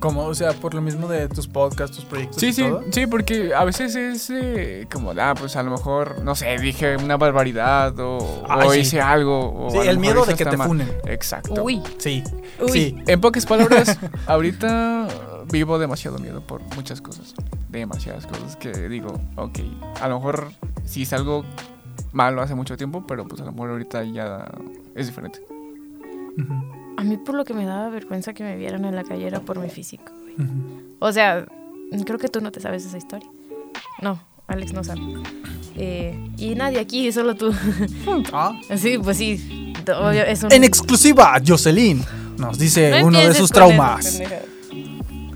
Como, o sea, por lo mismo de tus podcasts, tus proyectos.
Sí,
y
sí,
todo.
sí, porque a veces es eh, como, ah, pues a lo mejor, no sé, dije una barbaridad o,
Ay,
o
sí.
hice algo. O
Sí, el miedo de que te
mal.
funen.
Exacto.
Uy,
Sí,
Uy.
sí.
En pocas palabras, ahorita vivo demasiado miedo por muchas cosas. Demasiadas cosas que digo, ok, a lo mejor sí es algo malo hace mucho tiempo, pero pues a lo mejor ahorita ya es diferente.
Ujú,
a mí por lo que me daba vergüenza que me vieran en la calle era por mi físico. O sea, creo que tú no te sabes esa historia. No, Alex no sabe. Eh, y nadie aquí, solo tú.
Ah.
sí, pues sí. obvio, es un-
En exclusiva, Jocelyn nos dice
No
uno de sus traumas.
eso.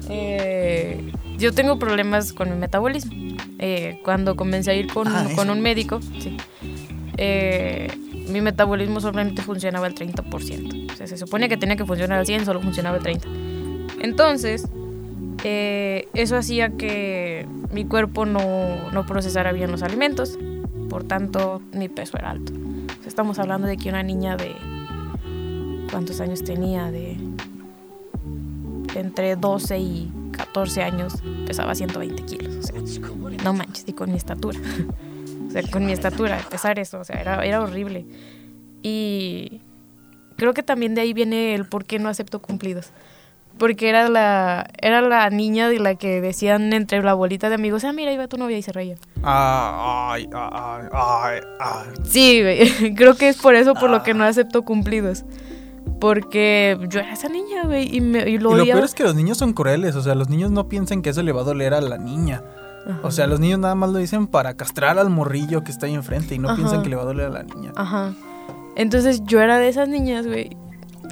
Eh, yo tengo problemas con mi metabolismo. Eh, cuando comencé a ir con,
Ah,
con un médico, sí, eh, mi metabolismo solamente funcionaba al 30%. O sea, se supone que tenía que funcionar al 100, solo funcionaba al 30%. Entonces, eh, eso hacía que mi cuerpo no, no procesara bien los alimentos. Por tanto, mi peso era alto. O sea, estamos hablando de que una niña de... ¿Cuántos años tenía? De entre 12 y 14 años pesaba 120 kilos. O sea, no manches, y con mi estatura. O sea, con mi estatura, pesar eso, o sea, era, era horrible. Y creo que también de ahí viene el por qué no acepto cumplidos. Porque era la, era la niña de la que decían entre la bolita de amigos, ah, mira, ahí va tu novia y se reían.
Ah, Ay, ay, ay, ay.
Sí, güey. Creo que es por eso por lo que no acepto cumplidos. Porque yo era esa niña, güey, y, me, y lo
Y lo
odiaba.
peor es que los niños son crueles, o sea, los niños no piensan que eso le va a doler a la niña. O sea, los niños nada más lo dicen para castrar al morrillo que está ahí enfrente y no
Ajá.
piensan que le va a doler a la niña.
Ajá. Entonces yo era de esas niñas, güey.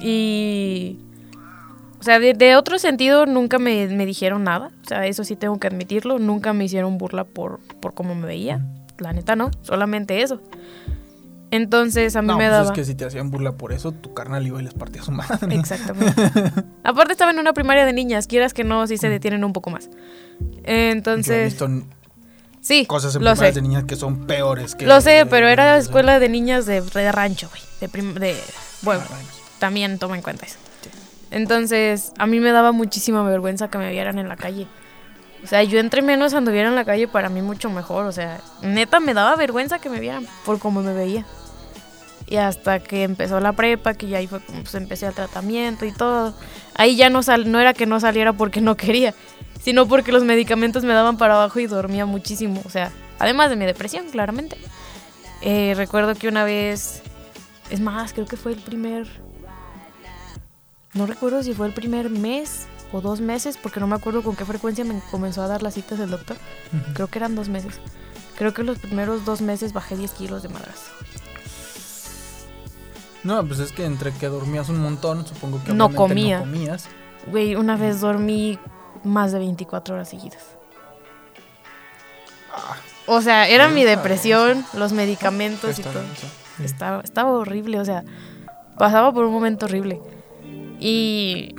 Y. O sea, de, de otro sentido nunca me, me dijeron nada. O sea, eso sí tengo que admitirlo. Nunca me hicieron burla por, por cómo me veía. La neta no. Solamente eso. Entonces a mí
No,
me
pues
daba.
es que si te hacían burla por eso, tu carnal iba y les partía su madre.
Exactamente. Aparte estaba en una primaria de niñas. Quieras que no, sí se detienen un poco más.
Yo he
Entonces.
visto
Sí,
cosas en
lo
primarias
sé.
de niñas que son peores que...
Lo sé, pero era escuela de niñas de, de rancho, güey. De, prim- de bueno,
Ah,
también toma en cuenta eso. Entonces, a mí me daba muchísima vergüenza que me vieran en la calle. O sea, yo entre menos anduviera en la calle, para mí mucho mejor. O sea, neta me daba vergüenza que me vieran por cómo me veía. Y hasta que empezó la prepa, que ya ahí fue como pues empecé el tratamiento y todo. Ahí ya no sal no era que no saliera porque no quería, sino porque los medicamentos me daban para abajo y dormía muchísimo. O sea, además de mi depresión, claramente. Eh, recuerdo que una vez, es más, creo que fue el primer, no recuerdo si fue el primer mes o dos meses, porque no me acuerdo con qué frecuencia me comenzó a dar las citas el doctor. Creo que eran dos meses. Creo que los primeros dos meses bajé 10 kilos de madrazo.
No, pues es que entre que dormías un montón, supongo que
No comía.
no comías.
Güey, una vez dormí más de 24 horas seguidas. O sea, era mi depresión, los medicamentos y todo.
bien, sí.
Estaba, estaba horrible, o sea, pasaba por un momento horrible. Y.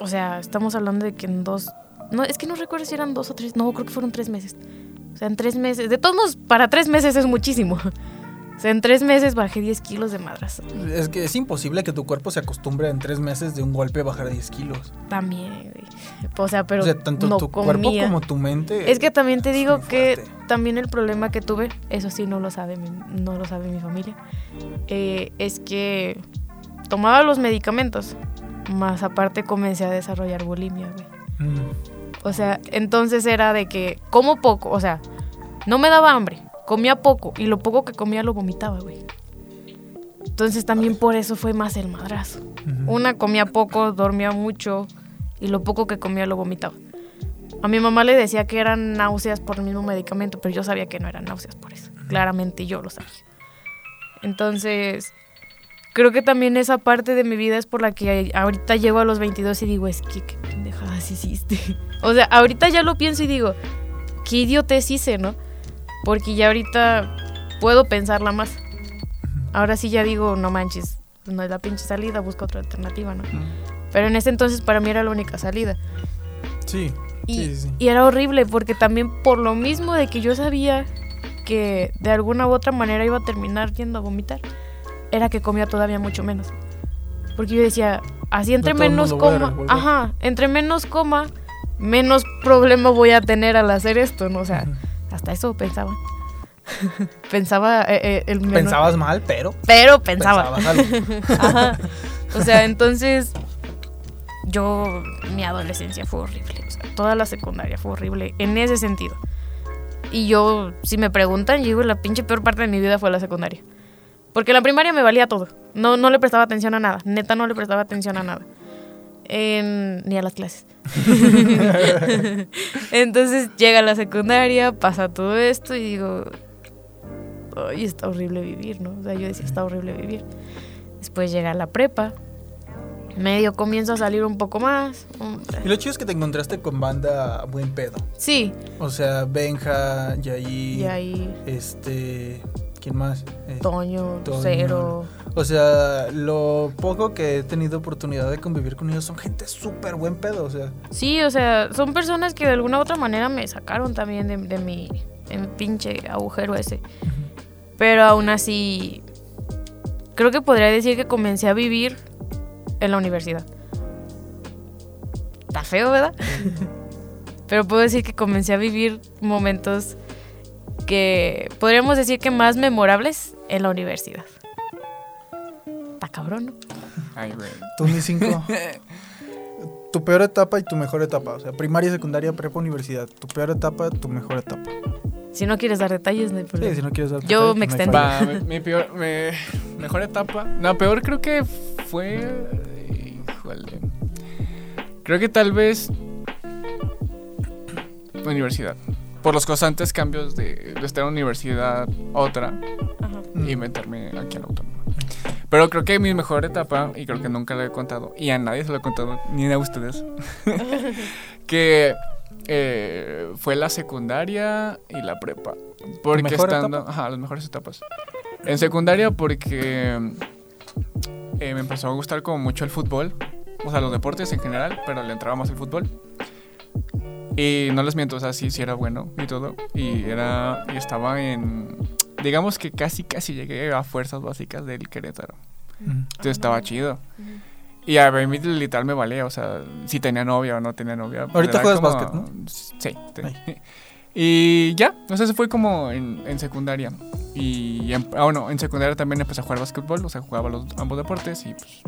O sea, estamos hablando de que en dos. No, es que no recuerdo si eran dos o tres. No, creo que fueron tres meses. O sea, en tres meses. De todos modos, para tres meses es muchísimo. O sea, en tres meses bajé 10 kilos de madrazo.
Es que es imposible que tu cuerpo se acostumbre en tres meses de un golpe a bajar 10 kilos.
También, güey. O sea, pero.
o sea, tanto
no
tu cuerpo como tu mente.
Es que también te digo que también el problema que tuve, eso sí no lo sabe mi, no lo sabe mi familia, eh, es que tomaba los medicamentos, más aparte comencé a desarrollar bulimia, güey.
Mm.
O sea, entonces era de que como poco, o sea, no me daba hambre, comía poco y lo poco que comía lo vomitaba, güey. Entonces también por eso fue más el madrazo. Una comía poco, dormía mucho y lo poco que comía lo vomitaba. A mi mamá le decía que eran náuseas por el mismo medicamento, pero yo sabía que no eran náuseas por eso. Claramente yo lo sabía. Entonces, creo que también esa parte de mi vida es por la que ahorita llego a los 22 y digo, es que qué pendejadas hiciste. O sea, ahorita ya lo pienso y digo, qué idiotez hice, ¿no? Porque ya ahorita puedo pensarla más. Ahora sí ya digo, no manches, no es la pinche salida, busca otra alternativa, ¿no?
Mm.
Pero en ese entonces para mí era la única salida.
Sí.
Y,
Sí, sí,
y era horrible porque también por lo mismo de que yo sabía que de alguna u otra manera iba a terminar yendo a vomitar, era que comía todavía mucho menos. Porque yo decía, así entre menos coma, ajá, entre menos coma, menos problema voy a tener al hacer esto, ¿no? O sea. Hasta eso pensaba. pensaba eh, eh, el menor-
Pensabas mal, pero
pero pensaba. Ajá. O sea, entonces yo mi adolescencia fue horrible, o sea, toda la secundaria fue horrible en ese sentido. Y yo, si me preguntan, yo digo, la pinche peor parte de mi vida fue la secundaria. Porque la primaria me valía todo. No, no le prestaba atención a nada. Neta, no le prestaba atención a nada. En- ni a las clases. Entonces llega la secundaria, pasa todo esto y digo, ay, está horrible vivir, ¿no? O sea, yo decía, está horrible vivir. Después llega la prepa, medio comienzo a salir un poco más.
Y lo chido es que te encontraste con banda buen pedo.
Sí,
O sea, Benja, Yair,
y ahí
este, ¿quién más? Eh,
Toño,
Toño.
Cero.
O sea, lo poco que he tenido oportunidad de convivir con ellos son gente súper buen pedo, o sea.
Sí, o sea, son personas que de alguna u otra manera me sacaron también de, de mi, de mi pinche agujero ese. Pero aún así, creo que podría decir que comencé a vivir en la universidad. Está feo, ¿verdad? Pero puedo decir que comencé a vivir momentos que podríamos decir que más memorables en la universidad. Está cabrón, ¿no?
Ay, güey.
Tú mis cinco. tu peor etapa y tu mejor etapa. O sea, primaria, secundaria, prepa, universidad. Tu peor etapa, tu mejor etapa.
Si no quieres dar detalles, no hay
Sí,
problema.
si no quieres dar
Yo
detalles,
me extendo.
Va, mi, mi peor, mi mejor etapa. No, peor creo que fue. Híjole. Creo que tal vez. Universidad. Por los constantes cambios de, de estar en universidad a otra
Ajá.
y
Mm.
meterme aquí en la autónoma. Pero creo que mi mejor etapa, y creo que nunca lo he contado, y a nadie se lo he contado, ni a ustedes, que eh, fue la secundaria y la prepa. Porque estando.
etapa?
Ajá, las mejores etapas. En secundaria, porque eh, me empezó a gustar como mucho el fútbol, o sea, los deportes en general, pero le entraba más el fútbol. Y no les miento, o sea, sí, sí era bueno y todo. Y era. Y estaba en. Digamos que casi, casi llegué a fuerzas básicas del Querétaro. Entonces estaba chido. Y a mí literal me valía, o sea, si tenía novia o no tenía novia. pues
Ahorita juegas
como-
básquet, ¿no?
Sí.
Ay.
Y ya, o sea, eso fue como en, en secundaria. Y en, ah, bueno, en secundaria también empecé a jugar básquetbol, o sea, jugaba los ambos deportes y pues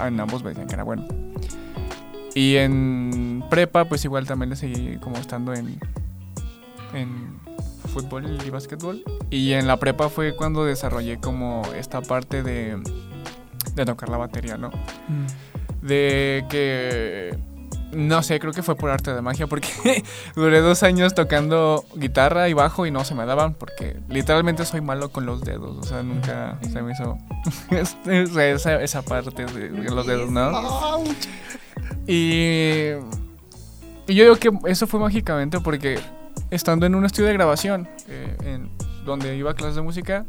en ambos me decían que era bueno. Y en prepa, pues igual también le seguí como estando en, en fútbol y básquetbol. Y en la prepa fue cuando desarrollé como esta parte de, de tocar la batería, ¿no?
Mm.
De que... No sé, creo que fue por arte de magia porque duré dos años tocando guitarra y bajo y no se me daban porque literalmente soy malo con los dedos, o sea, nunca se me hizo sea, esa, esa parte de, de los dedos, ¿no? Y, y yo digo que eso fue mágicamente porque estando en un estudio de grabación, eh, en, donde iba a clases de música,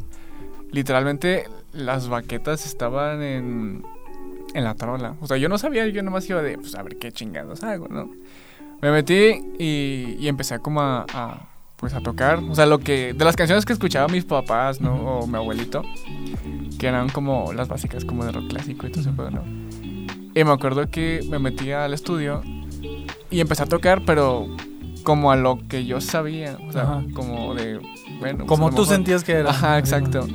literalmente las baquetas estaban en, en la tarola. O sea, yo no sabía, yo nomás iba de, pues a ver qué chingados hago, ¿no? Me metí y, y empecé como a, a, pues a tocar. O sea, lo que, de las canciones que escuchaba mis papás, ¿no? O mi abuelito, que eran como las básicas como de rock clásico y todo ese pedo, ¿no? Y me acuerdo que me metí al estudio y empecé a tocar, pero como a lo que yo sabía. O sea,
Ajá.
como de, bueno. pues,
Como
lo
tú
mejor-
sentías que era.
Ajá, exacto.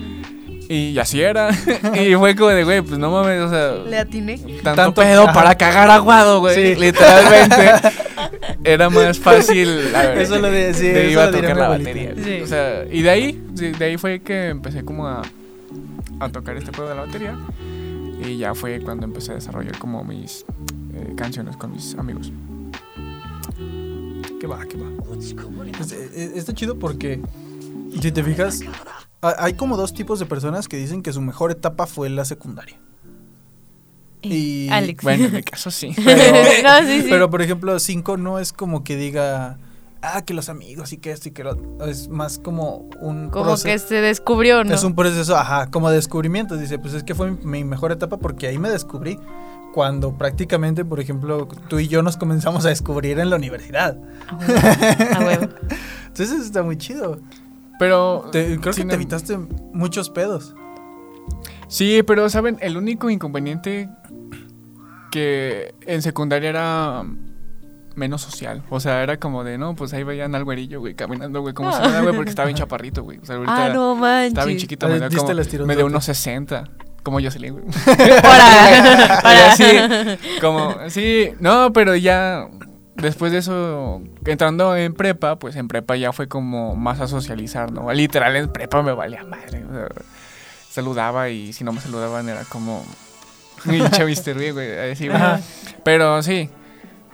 Y así era. y fue como de, güey, pues no mames, o sea,
Le atiné.
tanto,
Tanto-
pedo
ajá.
para cagar aguado, güey.
Sí.
Literalmente. era más fácil. a ver,
Eso lo de- sí,
de
eso
iba a tocar la
abuelita.
batería.
Sí.
O sea, y de ahí, de, de ahí fue que empecé como a, a tocar este pedo de la batería. Y ya fue cuando empecé a desarrollar como mis eh, canciones con mis amigos.
Que va, que va. Es- es- está chido porque, si te fijas, hay como dos tipos de personas que dicen que su mejor etapa fue la secundaria. Y-
Alex.
Bueno, en mi caso sí.
Pero,
No, sí, sí.
pero, por ejemplo, cinco no es como que diga, ah, que los amigos y que esto y que lo es más como un
Como que se descubrió, ¿no?
es un proceso, ajá, como descubrimiento. Dice, pues es que fue mi, mi mejor etapa porque ahí me descubrí. Cuando prácticamente, por ejemplo, tú y yo nos comenzamos a descubrir en la universidad.
A huevo, a huevo.
Entonces está muy chido.
Pero.
Te- creo que
no-
te evitaste muchos pedos.
Sí, pero saben, el único inconveniente que en secundaria era menos social. O sea, era como de, no, pues ahí veían al güerillo, güey, caminando, güey, como si nada, güey, porque estaba bien chaparrito, güey. O sea, ahorita
Ah, no manches.
estaba bien chiquito,
Ah,
me dio como, me dio unos 60. Como Jocelyn, güey.
Para, para.
Sí, como, sí, no, pero ya después de eso, entrando en prepa, pues en prepa ya fue como más a socializar, ¿no? Literal, en prepa me valía madre. o sea, saludaba y si no me saludaban era como. Hincha güey. así. Pero sí,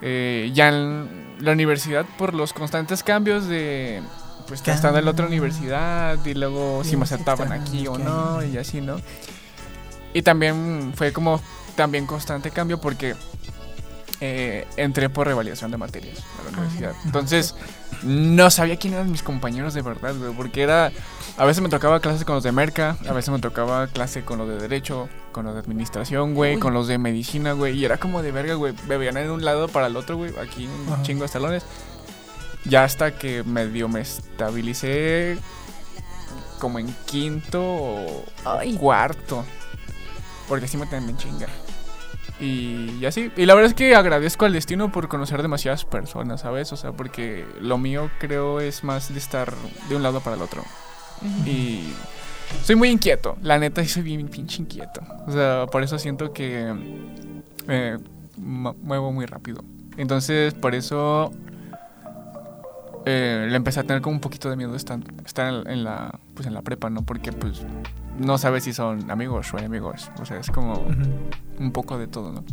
eh, ya en la universidad, por los constantes cambios de. Pues que estando en la otra universidad y luego si me aceptaban aquí o no y así, ¿no? Y también fue como también constante cambio porque eh, entré por revalidación de materias a la universidad. Entonces, no sabía quién eran mis compañeros de verdad, güey, porque era... A veces me tocaba clases con los de Merca, a veces me tocaba clase con los de Derecho, con los de Administración, güey,
Uy.
con los de Medicina, güey, y era como de verga, güey, me veían de un lado para el otro, güey, aquí en un chingo de salones. Ya hasta que medio me estabilicé como en quinto o
Ay.
cuarto. Porque sí me tienen en chinga. Y, y así. Y la verdad es que agradezco al destino por conocer demasiadas personas, ¿sabes? O sea, porque lo mío creo es más de estar de un lado para el otro. Y soy muy inquieto. La neta, sí soy bien pinche inquieto. O sea, por eso siento que eh, mu- muevo muy rápido. Entonces, por eso eh, le empecé a tener como un poquito de miedo estar, estar en la pues en la prepa, ¿no? Porque pues no sabes si son amigos o enemigos. O sea, es como un poco de todo, ¿no?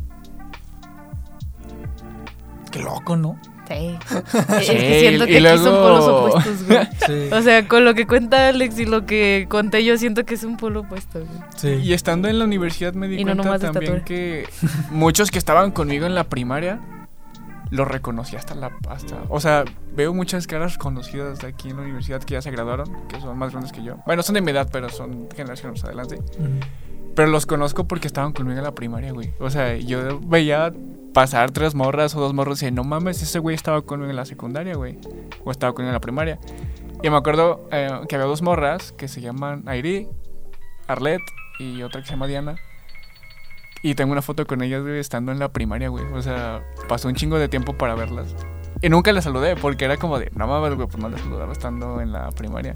Qué loco, ¿no?
Sí. Es que siento
y
que aquí son
luego-
polos opuestos, güey.
Sí.
O sea, con lo que cuenta Alex y lo que conté yo, siento que es un polo opuesto, güey.
sí.
Y estando en la universidad me di
Y
cuenta también que muchos que estaban conmigo en la primaria los reconocí hasta la hasta, o sea, veo muchas caras conocidas de aquí en la universidad que ya se graduaron, que son más grandes que yo. Bueno, son de mi edad, pero son generaciones adelante.
Ujú.
Pero los conozco porque estaban conmigo en la primaria, güey. O sea, yo veía pasar tres morras o dos morros y decía, no mames, ese güey estaba conmigo en la secundaria, güey. O estaba conmigo en la primaria. Y me acuerdo eh, que había dos morras que se llaman Airi, Arlet y otra que se llama Diana. Y tengo una foto con ellas, güey, estando en la primaria, güey. O sea, pasó un chingo de tiempo para verlas. Y nunca las saludé porque era como de, no mames, güey, pues no las saludaba estando en la primaria.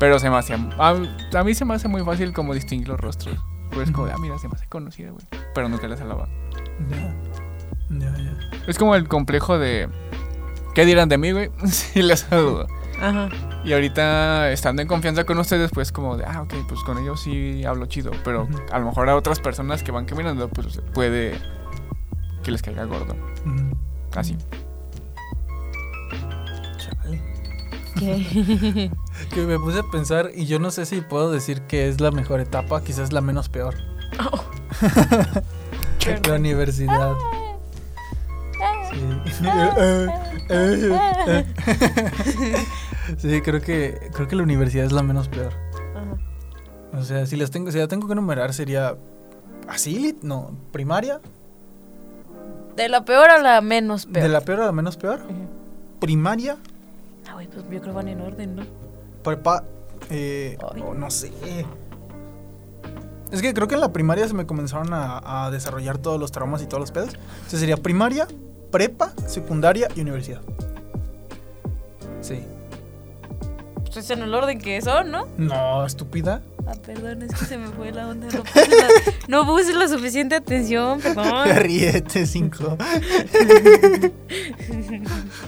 Pero se me hacía. A, a mí se me hace muy fácil como distinguir los rostros. Pues como de, ah, mira, se me hace conocida, güey. Pero nunca la salaba.
Ya. Ya, ya.
Es como el complejo de. ¿Qué dirán de mí, güey? si les saludo.
Ajá.
Y ahorita, estando en confianza con ustedes, pues como de, ah, ok, pues con ellos sí hablo chido. Pero a lo mejor a otras personas que van caminando, pues puede que les caiga gordo. Así.
Chale.
¿Qué?
Que me puse a pensar y yo no sé si puedo decir que es la mejor etapa, quizás la menos peor. la universidad. Sí. sí, creo que creo que la universidad es la menos peor.
Ajá.
O sea, si las tengo, si la tengo que enumerar sería así, no, primaria,
¿De la peor a la menos peor?
de la peor a la menos peor, primaria,
Ah, güey, pues yo creo que van en orden, ¿no?
prepa, eh, oh, no sé. Es que creo que en la primaria se me comenzaron a, a desarrollar todos los traumas y todos los pedos. Entonces sería primaria, prepa, secundaria y universidad. Sí.
Pues es en el orden que son, ¿no?
No, estúpida.
Ah, perdón, es que se me fue la onda. No puse la, no puse la suficiente atención, perdón.
Ríete, cinco.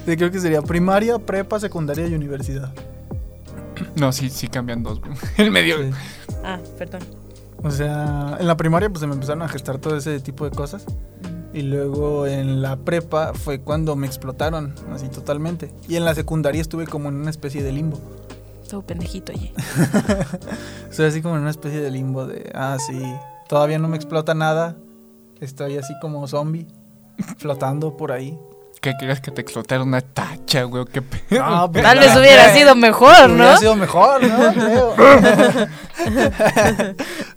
Sí, creo que sería primaria, prepa, secundaria y universidad.
No, sí, sí cambian dos. El medio.
Sí.
Ah, perdón.
O sea, en la primaria pues se me empezaron a gestar todo ese tipo de cosas. Y luego en la prepa fue cuando me explotaron, así totalmente. Y en la secundaria estuve como en una especie de limbo.
Todo pendejito, oye.
Sea, así como en una especie de limbo de, ah, sí, todavía no me explota nada. Estoy así como zombie, flotando por ahí.
¿Qué querías que te explotara una tacha, güey? ¿o ¿Qué pedo?
No, pues,
Tal vez hubiera sido mejor, ¿no?
Hubiera sido mejor, ¿no? Creo.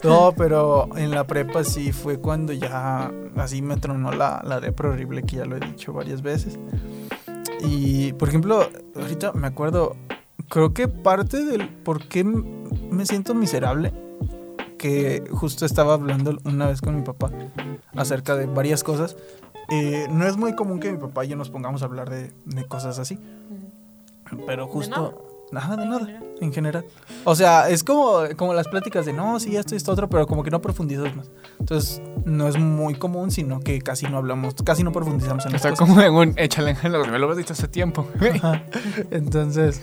no, pero en la prepa sí fue cuando ya así me tronó la, la depre horrible que ya lo he dicho varias veces. Y, por ejemplo, ahorita me acuerdo, creo que parte del por qué me siento miserable, que justo estaba hablando una vez con mi papá acerca de varias cosas. eh, no es muy común que mi papá y yo nos pongamos a hablar de, de cosas así. Pero justo... Nada, de nada, en general. O sea, es como, como las pláticas de no, sí, esto y esto otro, pero como que no profundizas más. Entonces, no es muy común, sino que casi no hablamos, casi no profundizamos en las
Está
cosas.
como en un échale en lo me lo has dicho hace tiempo.
Ajá. Entonces,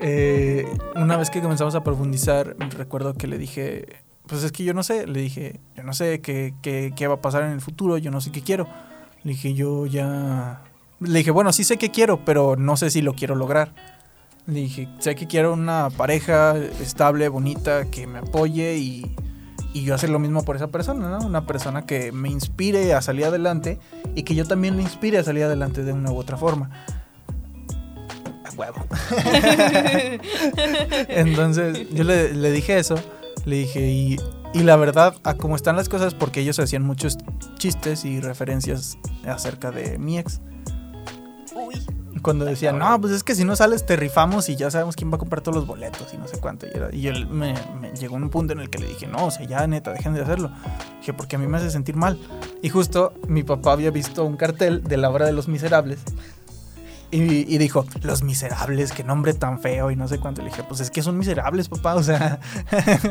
eh, una vez que comenzamos a profundizar, recuerdo que le dije, pues es que yo no sé, le dije, yo no sé qué, qué, qué va a pasar en el futuro, yo no sé qué quiero. Le dije, yo ya... Le dije, bueno, sí sé qué quiero, pero no sé si lo quiero lograr. Le dije, sé que quiero una pareja estable, bonita, que me apoye y, y yo hacer lo mismo por esa persona, ¿no? Una persona que me inspire a salir adelante y que yo también le inspire a salir adelante de una u otra forma. Huevo. Entonces yo le, le dije eso, le dije, y, y la verdad, a cómo están las cosas, porque ellos hacían muchos chistes y referencias acerca de mi ex. Cuando decían, no, pues es que si no sales te rifamos y ya sabemos quién va a comprar todos los boletos y no sé cuánto. Y, era- y yo me, me llegó un punto en el que le dije, no, o sea, ya neta, dejen de hacerlo. Dije, porque a mí me hace sentir mal. Y justo mi papá había visto un cartel de la obra de los miserables. Y, dijo, Los Miserables, qué nombre tan feo y no sé cuánto. Le dije, pues es que son miserables, papá, o sea,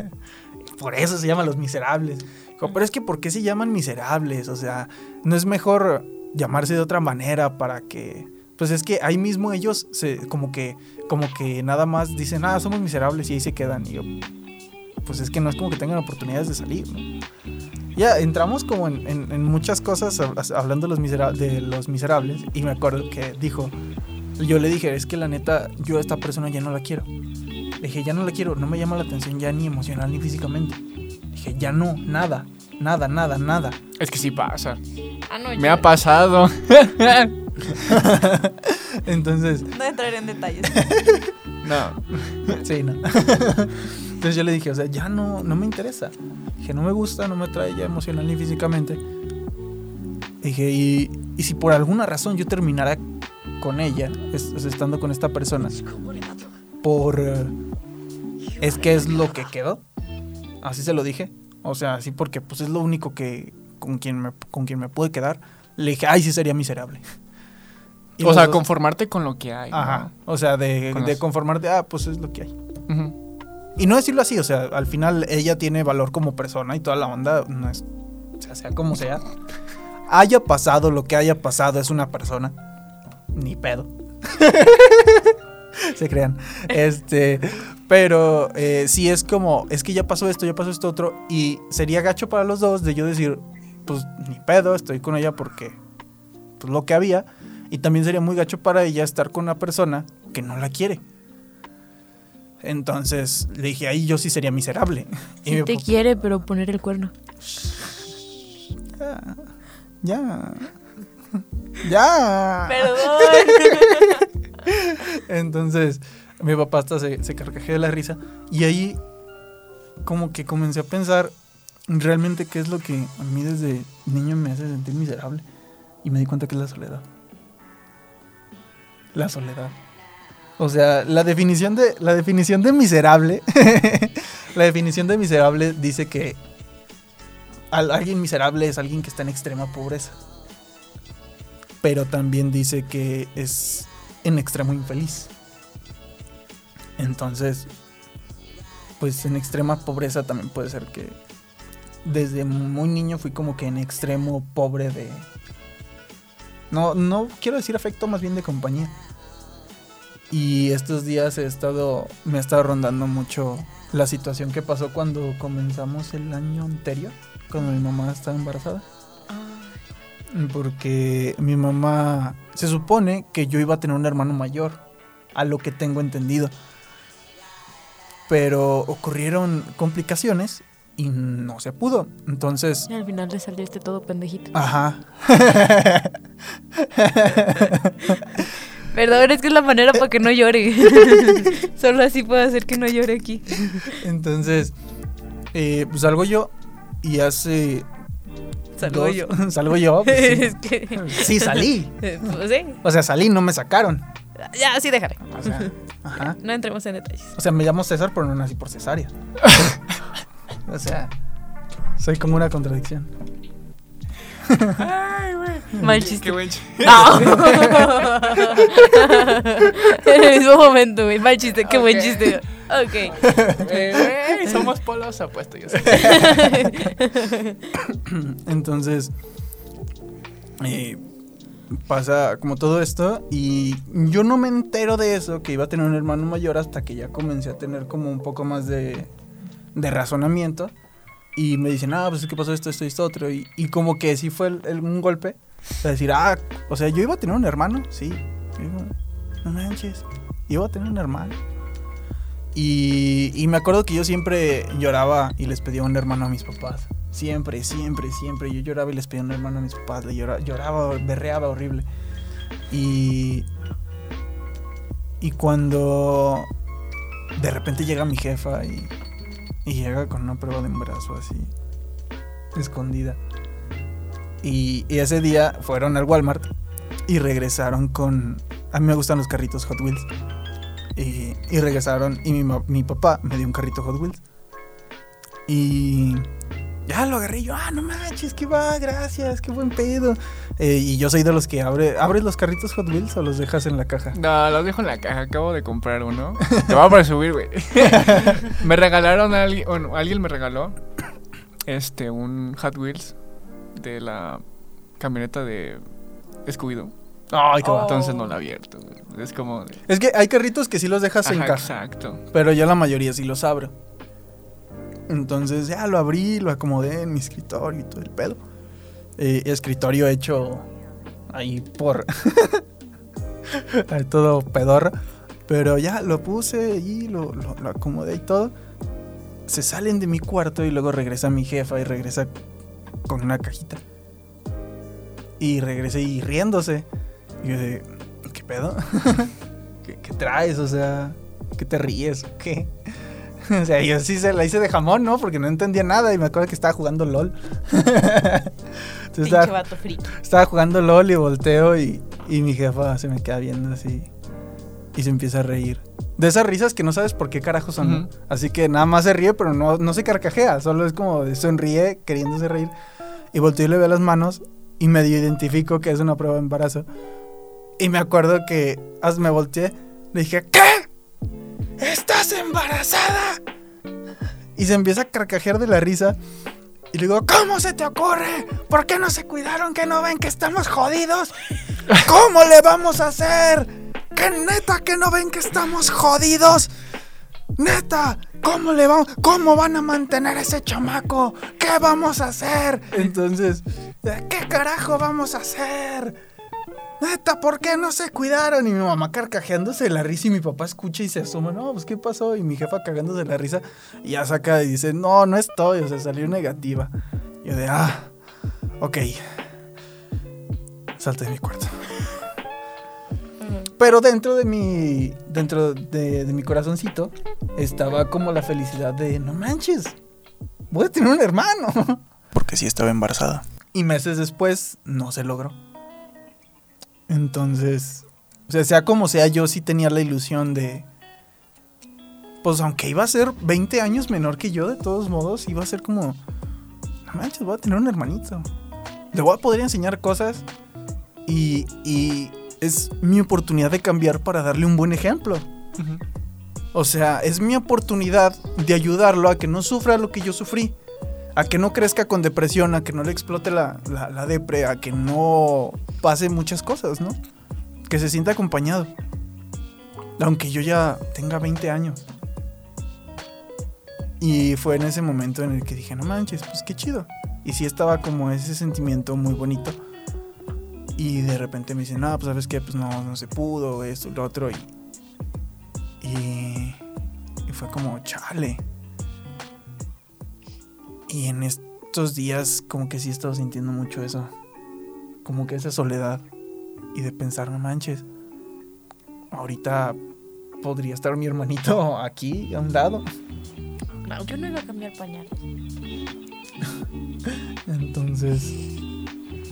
por eso se llaman Los Miserables. Dijo, pero es que ¿por qué se llaman miserables? O sea, no es mejor llamarse de otra manera para que... Pues es que ahí mismo ellos se, como que como que nada más dicen, ah, somos miserables y ahí se quedan. Y yo, pues es que no es como que tengan oportunidades de salir, ¿no? Ya entramos como en, en- en muchas cosas hab- hablando de los, misera- de los miserables y me acuerdo que dijo, yo le dije, es que la neta, yo a esta persona ya no la quiero. Le dije, ya no la quiero, no me llama la atención ya ni emocional ni físicamente. Le dije, ya no, nada, nada, nada, nada.
Es que sí pasa.
Ah, no,
Me ha pasado.
Entonces,
No entraré en detalles.
no.
sí, no. Entonces yo le dije, o sea, ya no, no me interesa. Dije, no me gusta, no me atrae ya emocional ni físicamente. Dije, y, y si por alguna razón yo terminara con ella, es- es estando con esta persona, por... eh, es que es lo que quedó. Así se lo dije. O sea, así porque pues es lo único que con quien me, con quien me pude quedar. Le dije, ay, sí sería miserable. Y
O sea,
dos-
conformarte con lo que hay. ¿no?
Ajá. O sea, de, de conformarte, ah, pues es lo que hay.
Ujú.
Y no decirlo así, o sea, al final ella tiene valor como persona y toda la onda, no es, o sea, sea como sea. Haya pasado lo que haya pasado, es una persona. Ni pedo. Se crean. Este, pero eh, sí es como, es que ya pasó esto, ya pasó esto otro, y sería gacho para los dos de yo decir, pues ni pedo, estoy con ella porque, pues lo que había, y también sería muy gacho para ella estar con una persona que no la quiere. Entonces le dije, ahí yo sí sería miserable. Y
Sí te quiere, pero poner el cuerno.
ya. Ya.
Perdón.
Entonces, mi papá hasta se, se carcajea de la risa. Y ahí, como que comencé a pensar realmente qué es lo que a mí desde niño me hace sentir miserable. Y me di cuenta que es la soledad. La soledad. O sea, la definición de, la definición de miserable. la definición de miserable dice que al- alguien miserable es alguien que está en extrema pobreza. Pero también dice que es en extremo infeliz. Entonces, pues en extrema pobreza también puede ser que desde muy niño fui como que en extremo pobre de... No, no quiero decir afecto, más bien de compañía. Y estos días he estado, me ha estado rondando mucho la situación que pasó cuando comenzamos el año anterior, cuando mi mamá estaba embarazada. Porque mi mamá se supone que yo iba a tener un hermano mayor, a lo que tengo entendido. Pero ocurrieron complicaciones y no se pudo. Entonces,
Y al final le saliste todo pendejito.
ajá.
Perdón, es que es la manera para que no llore. Solo así puedo hacer que no llore aquí.
Entonces, eh, pues salgo yo y hace...
Salgo
dos-
yo.
salgo yo. pues,
es
sí.
que.
sí, salí.
Pues sí.
O sea, salí, no me sacaron.
Ya, sí, déjale.
O sea, ajá.
No entremos en detalles.
O sea, me llamo César, pero no nací por cesárea. o sea, soy como una contradicción.
Ay, güey.
Mal chiste.
Qué buen chiste.
No. en el mismo momento, güey. Mal chiste, qué buen
Ok.
chiste. Ok.
Eh, somos polos opuestos, yo sé.
Entonces, eh, pasa como todo esto y yo no me entero de eso, que iba a tener un hermano mayor hasta que ya comencé a tener como un poco más de, de razonamiento. Y me dicen, ah, pues es que pasó esto, esto y esto otro. Y, y como que sí fue un golpe. De decir, ah, o sea, yo iba a tener un hermano, sí. No manches, iba a tener un hermano. Y, y me acuerdo que yo siempre lloraba y les pedía un hermano a mis papás. Siempre, siempre, siempre. Yo lloraba y les pedía un hermano a mis papás. Le llora- lloraba, berreaba horrible. Y. Y cuando. De repente llega mi jefa y. Y llega con una prueba de embarazo así. Escondida. Y, y ese día fueron al Walmart y regresaron con. A mí me gustan los carritos Hot Wheels. Y, y regresaron y mi, mi papá me dio un carrito Hot Wheels. Y ya lo agarré y yo, ah, no manches, que va, gracias, qué buen pedo. Eh, y yo soy de los que abre, ¿abres los carritos Hot Wheels o los dejas en la caja?
No, los dejo en la caja. Acabo de comprar uno. Te voy a presumir, güey. me regalaron a alguien. Bueno, alguien me regaló. Este, un Hot Wheels. De la camioneta de Scooby-Doo.
Ay, va.
Entonces no la he abierto. güey. Es como.
Es que hay carritos que sí los dejas en
Ajá,
caja,
exacto.
pero yo la mayoría sí los abro. Entonces ya lo abrí, lo acomodé en mi escritorio y todo el pedo. Eh, escritorio hecho ahí por todo pedorro. Pero ya lo puse y lo, lo- acomodé y todo. Se salen de mi cuarto y luego regresa mi jefa y regresa con una cajita. Y regresa y riéndose. Y yo de, ¿qué pedo? ¿Qué, qué traes? O sea, ¿qué te ríes? ¿O qué? O sea, yo sí se la hice de jamón, ¿no? Porque no entendía nada y me acuerdo que estaba jugando LOL. Entonces estaba,
vato friki.
estaba jugando LOL y volteo y, y mi jefa se me queda viendo así y se empieza a reír. De esas risas que no sabes por qué carajo son. Así que nada más se ríe, pero no, no se carcajea. Solo es como sonríe queriéndose reír. Y volteo y le veo las manos y medio identifico que es una prueba de embarazo. Y me acuerdo que me volteé, le dije, ¿qué? ¿Estás embarazada? Y se empieza a carcajear de la risa. Y le digo, ¿cómo se te ocurre? ¿Por qué no se cuidaron? ¿Que no ven que estamos jodidos? ¿Cómo le vamos a hacer? ¿Que neta que no ven que estamos jodidos? Neta, ¿cómo le vamos? ¿Cómo van a mantener a ese chamaco? ¿Qué vamos a hacer? Entonces, ¿qué carajo vamos a hacer? Neta, ¿por qué no se cuidaron? Y mi mamá carcajeándose de la risa y mi papá escucha y se asoma, no, pues ¿qué pasó? Y mi jefa cagándose de la risa y ya saca y dice, no, no estoy, o sea, salió negativa. Y yo de, ah, ok. Salte de mi cuarto. Pero dentro de mi, dentro de, de mi corazoncito estaba como la felicidad de, no manches, voy a tener un hermano. Porque sí estaba embarazada. Y meses después no se logró. Entonces, o sea, sea como sea, yo sí tenía la ilusión de, pues aunque iba a ser 20 años menor que yo, de todos modos, iba a ser como, no manches, voy a tener un hermanito. Le voy a poder enseñar cosas y, y es mi oportunidad de cambiar para darle un buen ejemplo. O sea, es mi oportunidad de ayudarlo a que no sufra lo que yo sufrí. A que no crezca con depresión, a que no le explote la, la, depre, a que no pase muchas cosas, ¿no? Que se sienta acompañado. Aunque yo ya tenga 20 años. Y fue en ese momento en el que dije, no manches, pues qué chido. Y sí estaba como ese sentimiento muy bonito. Y de repente me dicen, no, pues sabes qué, pues no, no se pudo, esto lo otro. Y, y fue como, chale. Y en estos días como que sí he estado sintiendo mucho eso. Como que esa soledad. Y de pensar, no manches. Ahorita podría estar mi hermanito aquí a un lado.
No, yo no iba a cambiar pañales.
Entonces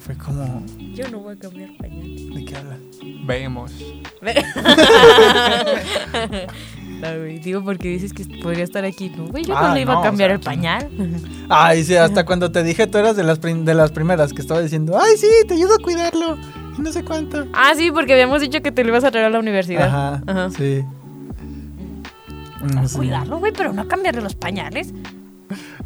fue como,
Yo no voy a cambiar pañales.
¿de qué habla?
Vemos.
No, güey, digo porque dices que podría estar aquí. No, güey, yo
Ah,
no le iba
no,
a cambiar
o
el pañal.
Ay, sí, hasta cuando te dije tú eras de las, de las primeras que estaba diciendo, ay, sí, te ayudo a cuidarlo. Y no sé cuánto.
ah, sí, porque habíamos dicho que te lo ibas a traer a la universidad.
Ajá,
Ajá.
sí. Sí.
cuidarlo, güey, pero no cambiarle los pañales.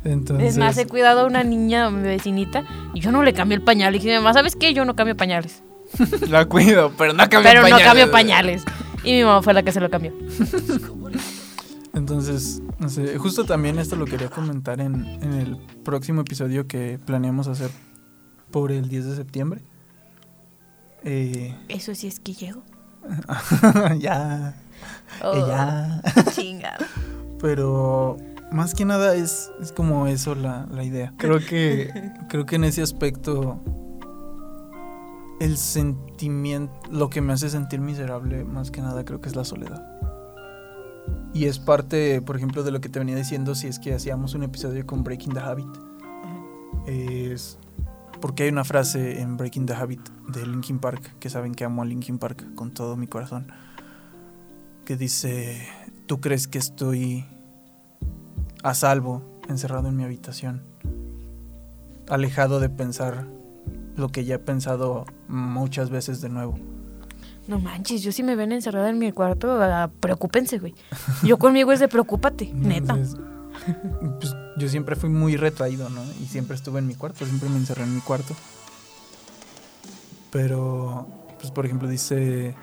Entonces,
Es más, he cuidado a una niña, mi vecinita, y yo no le cambié el pañal. Y dije, mamá, ¿sabes qué? Yo no cambio pañales.
La cuido, pero no cambio
pero
pañales.
no cambio pañales. Y mi mamá fue la que se lo cambió.
entonces, no sé, justo también esto lo quería comentar en, en el próximo episodio que planeamos hacer por el 10 de septiembre. Eh,
Eso sí es que llego.
ya,
Oh,
eh, ya.
chingado.
Pero más que nada es, es como eso la, la idea. Creo que, creo que en ese aspecto el sentimiento, lo que me hace sentir miserable más que nada creo que es la soledad. Y es parte, por ejemplo, de lo que te venía diciendo si es que hacíamos un episodio con Breaking the Habit. Es porque hay una frase en Breaking the Habit de Linkin Park, que saben que amo a Linkin Park con todo mi corazón, que dice, ¿tú crees que estoy a salvo, encerrado en mi habitación, alejado de pensar lo que ya he pensado muchas veces de nuevo?
No manches, yo si me ven encerrada en mi cuarto, ah, preocúpense, güey. Yo conmigo es de preocúpate, neta.
Entonces, pues, yo siempre fui muy retraído, ¿no? Y siempre estuve en mi cuarto, siempre me encerré en mi cuarto. Pero, pues por ejemplo, dice...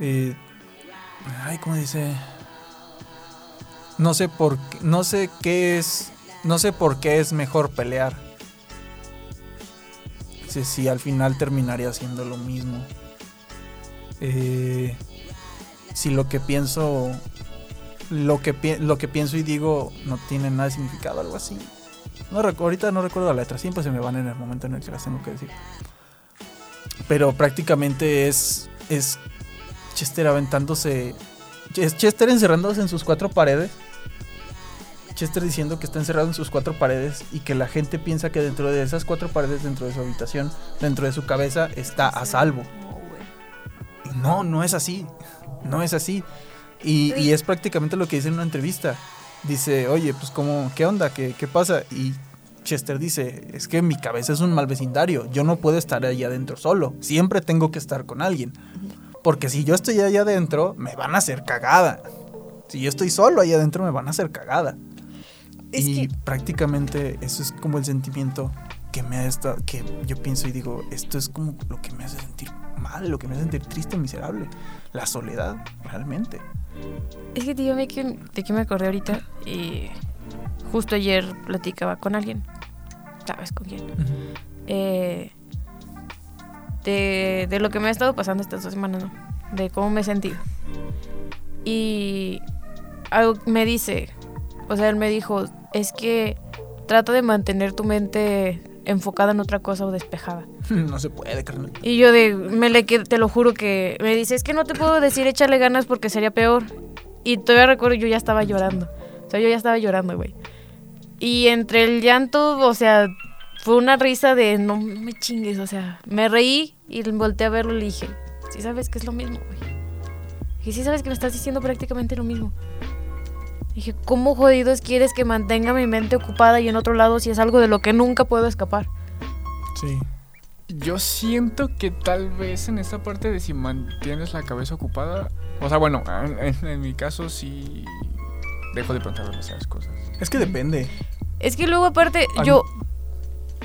eh, ay, ¿cómo dice? No sé por qué, no sé qué es, no sé por qué es mejor pelear. Dice, si al final terminaría haciendo lo mismo. Eh, si lo que pienso lo que, pi- lo que pienso y digo no tiene nada de significado, algo así. No ahorita no recuerdo la letra, siempre se me van en el momento en el que las tengo que decir. Pero prácticamente es, es Chester aventándose, es Chester encerrándose en sus cuatro paredes. Chester diciendo que está encerrado en sus cuatro paredes y que la gente piensa que dentro de esas cuatro paredes, dentro de su habitación, dentro de su cabeza, está a salvo. No, no es así. No es así. Y, y es prácticamente lo que dice en una entrevista. Dice, oye, pues como, ¿qué onda? ¿Qué, qué pasa? Y Chester dice, es que mi cabeza es un mal vecindario. Yo no puedo estar ahí adentro solo. Siempre tengo que estar con alguien. Porque si yo estoy ahí adentro, me van a hacer cagada. Si yo estoy solo ahí adentro, me van a hacer cagada.
Es
y
que-
prácticamente eso es como el sentimiento que me ha estado, que yo pienso y digo, esto es como lo que me hace sentir mal, lo que me hace sentir triste, miserable. La soledad, realmente.
Es que que, de qué me acordé ahorita. Y justo ayer platicaba con alguien. ¿Sabes con quién? Eh, de, de lo que me ha estado pasando estas dos semanas, ¿no? De cómo me he sentido. Y algo me dice, o sea, él me dijo, es que trata de mantener tu mente enfocada en otra cosa o despejada.
No se puede, carnal.
Y yo de, me le te lo juro que me dice, es que no te puedo decir échale ganas porque sería peor. Y todavía recuerdo, yo ya estaba llorando. O sea, yo ya estaba llorando, güey. Y entre el llanto, o sea, fue una risa de no me chingues, o sea, me reí y volteé a verlo y le dije, sí sabes que es lo mismo, güey. Y sí sabes que me estás diciendo prácticamente lo mismo. Dije, ¿cómo jodidos quieres que mantenga mi mente ocupada y en otro lado si es algo de lo que nunca puedo escapar?
Sí.
Yo siento que tal vez en esta parte de si mantienes la cabeza ocupada, o sea, bueno, en, mi caso sí dejo de preguntar demasiadas cosas.
Es que depende.
Es que luego aparte, yo,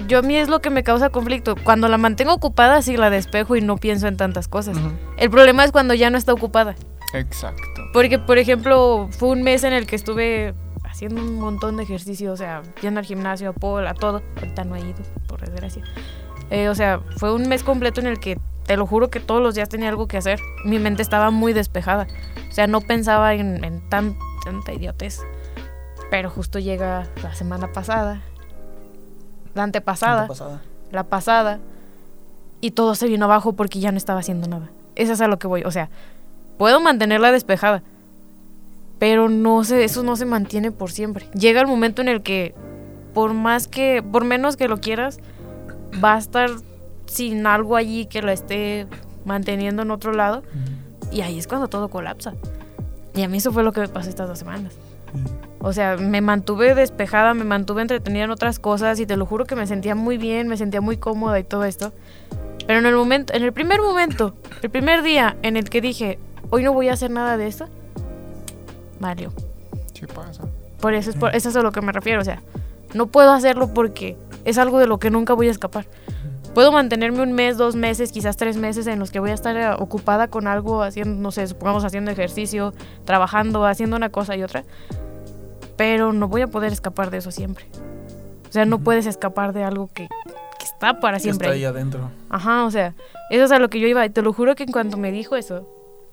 yo a mí es lo que me causa conflicto. Cuando la mantengo ocupada, sí la despejo y no pienso en tantas cosas. El problema es cuando ya no está ocupada.
Exacto.
Porque, por ejemplo, fue un mes en el que estuve haciendo un montón de ejercicio, o sea, yendo al gimnasio, a pol, a todo. Ahorita no he ido, por desgracia. Eh, o sea, fue un mes completo en el que, te lo juro que todos los días tenía algo que hacer. Mi mente estaba muy despejada. O sea, no pensaba en, en tan, tanta idiotez. Pero justo llega la semana pasada la antepasada,
Antepasada.
la pasada, y todo se vino abajo porque ya no estaba haciendo nada. Eso es a lo que voy. O sea, puedo mantenerla despejada, pero no se, eso no se mantiene por siempre. Llega el momento en el que, por más que, por menos que lo quieras, va a estar sin algo allí que la esté manteniendo en otro lado, y ahí es cuando todo colapsa. Y a mí eso fue lo que me pasó estas dos semanas. O sea, me mantuve despejada, me mantuve entretenida en otras cosas y te lo juro que me sentía muy bien, me sentía muy cómoda y todo esto. Pero en el momento, en el primer momento, el primer día en el que dije, hoy no voy a hacer nada de esto, valió.
Sí pasa.
Por eso es, por, eso es a lo que me refiero. O sea, no puedo hacerlo porque es algo de lo que nunca voy a escapar. Puedo mantenerme un mes, dos meses, quizás tres meses en los que voy a estar eh, ocupada con algo, haciendo, no sé, supongamos haciendo ejercicio, trabajando, haciendo una cosa y otra. Pero no voy a poder escapar de eso siempre. O sea, no puedes escapar de algo que, que está para
Que
siempre.
Está
ahí.
ahí adentro.
Ajá, o sea, eso es a lo que yo iba. Y te lo juro que en cuanto me dijo eso,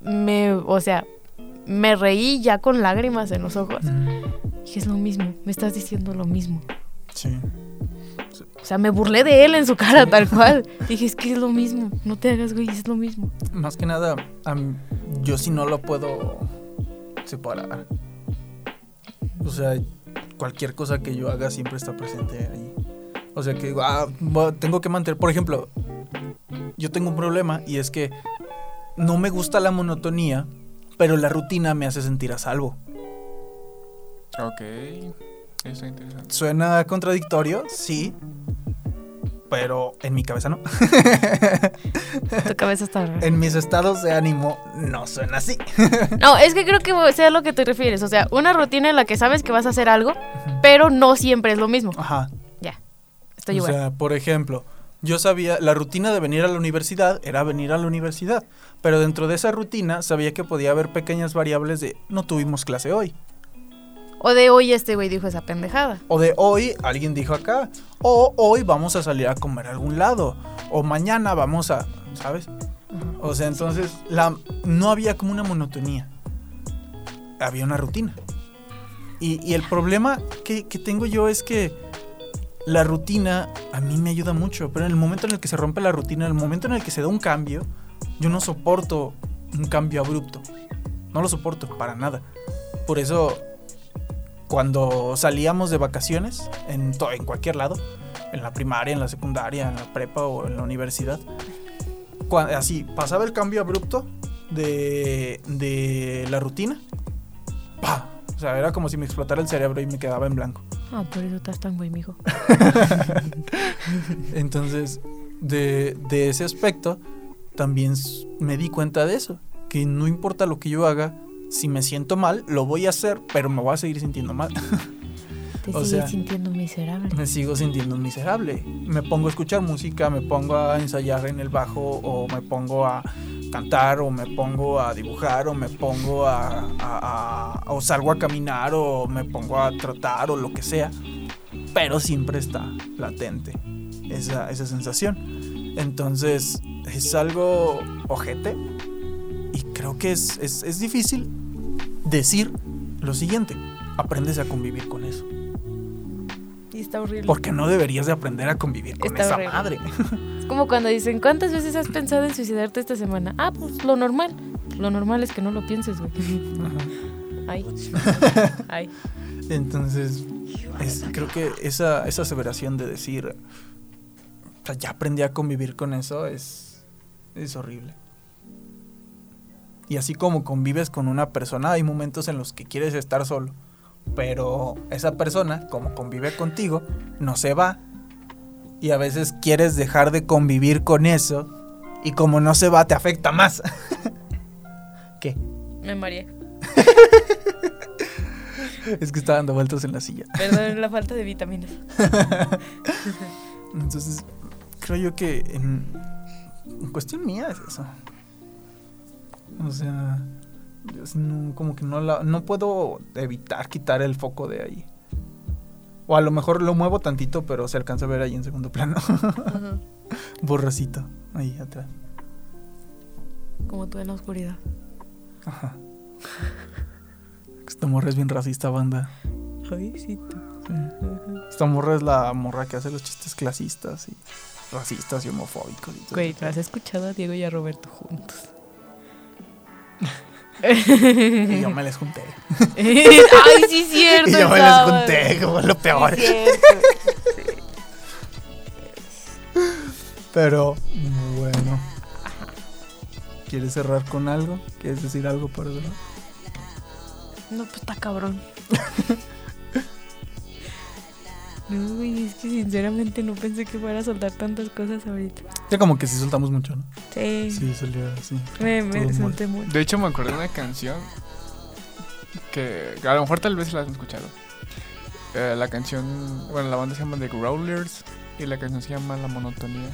me, o sea, me reí ya con lágrimas en los ojos. Dije, es lo mismo, me estás diciendo lo mismo.
Sí.
O sea, me burlé de él en su cara, tal cual. Dije, es que es lo mismo, no te hagas, güey, es lo mismo.
Más que nada, mí- yo sí no lo puedo separar. O sea, cualquier cosa que yo haga siempre está presente ahí. O sea que digo, ah, tengo que mantener. Por ejemplo, yo tengo un problema y es que no me gusta la monotonía, pero la rutina me hace sentir a salvo.
Ok. Eso es interesante.
Suena contradictorio, sí. Pero en mi cabeza no.
Tu cabeza está rara.
En mis estados de ánimo no suena así.
No, es que creo que sea a lo que te refieres. O sea, una rutina en la que sabes que vas a hacer algo, pero no siempre es lo mismo.
Ajá.
Ya, estoy
o
igual.
sea, por ejemplo, yo sabía, la rutina de venir a la universidad era venir a la universidad, pero dentro de esa rutina sabía que podía haber pequeñas variables de no tuvimos clase hoy,
O de hoy este güey dijo esa pendejada.
o de hoy alguien dijo acá, o hoy vamos a salir a comer a algún lado, o mañana vamos a, ¿sabes? O sea, entonces la, no había como una monotonía, había una rutina. Y, y el problema que, que tengo yo es que la rutina a mí me ayuda mucho, pero en el momento en el que se rompe la rutina, en el momento en el que se da un cambio, yo no soporto un cambio abrupto. No lo soporto para nada. Por eso, cuando salíamos de vacaciones, en, cualquier lado, en la primaria, en la secundaria, en la prepa o en la universidad, así pasaba el cambio abrupto de, de la rutina, ¡pa! O sea, era como si me explotara el cerebro y me quedaba en blanco.
Ah, por eso estás tan güey, mijo.
Entonces, de, de ese aspecto, también me di cuenta de eso. Que no importa lo que yo haga, si me siento mal, lo voy a hacer, pero me voy a seguir sintiendo mal.
Te
O
sigues
sea,
sintiendo miserable.
me sigo sintiendo miserable. Me pongo a escuchar música, me pongo a ensayar en el bajo, o me pongo a cantar, o me pongo a dibujar, o me pongo a, a- a- o salgo a caminar, o me pongo a trotar, o lo que sea. Pero siempre está latente esa, esa sensación. Entonces, es algo ojete. Y creo que es, es, es difícil decir lo siguiente. Aprendes a convivir con eso.
Está horrible.
Porque no deberías de aprender a convivir con
Está
esa
horrible.
madre.
Es como cuando dicen, ¿cuántas veces has pensado en suicidarte esta semana? Ah, pues lo normal. Lo normal es que no lo pienses, güey. Ay. Ay.
Entonces, es- creo que esa, esa aseveración de decir, o sea, ya aprendí a convivir con eso es, es horrible. Y así como convives con una persona, hay momentos en los que quieres estar solo. Pero esa persona, como convive contigo, no se va. Y a veces quieres dejar de convivir con eso. Y como no se va, te afecta más. ¿Qué?
Me mareé.
Es que está dando vueltas en la silla.
Perdón, la falta de vitaminas.
Entonces, creo yo que en, en cuestión mía es eso. O sea, no, como que no, la, no puedo evitar quitar el foco de ahí. O a lo mejor lo muevo tantito, pero se alcanza a ver ahí en segundo plano.
Ajá.
Borracito, ahí atrás.
Como tú en la oscuridad.
Ajá. Esta morra es bien racista, banda.
Ay, sí.
Esta morra es la morra que hace los chistes clasistas y racistas y homofóbicos y todo.
Güey, ¿no has escuchado a Diego y a Roberto juntos?
Y yo me les junté.
Ay, sí, es cierto.
Y yo me les junté como lo peor.
Sí.
Pero bueno. ¿Quieres cerrar con algo? ¿Quieres decir algo para cerrar?
No, pues está cabrón. No, güey, es que sinceramente no pensé que fuera a soltar tantas cosas ahorita.
Ya como que sí soltamos mucho, ¿no?
Sí,
Sí, salió así.
me, me solté mucho.
De hecho, me acordé de una canción que a lo mejor tal vez la has escuchado. Eh, la canción, bueno, la banda se llama The Growlers y la canción se llama La Monotonía.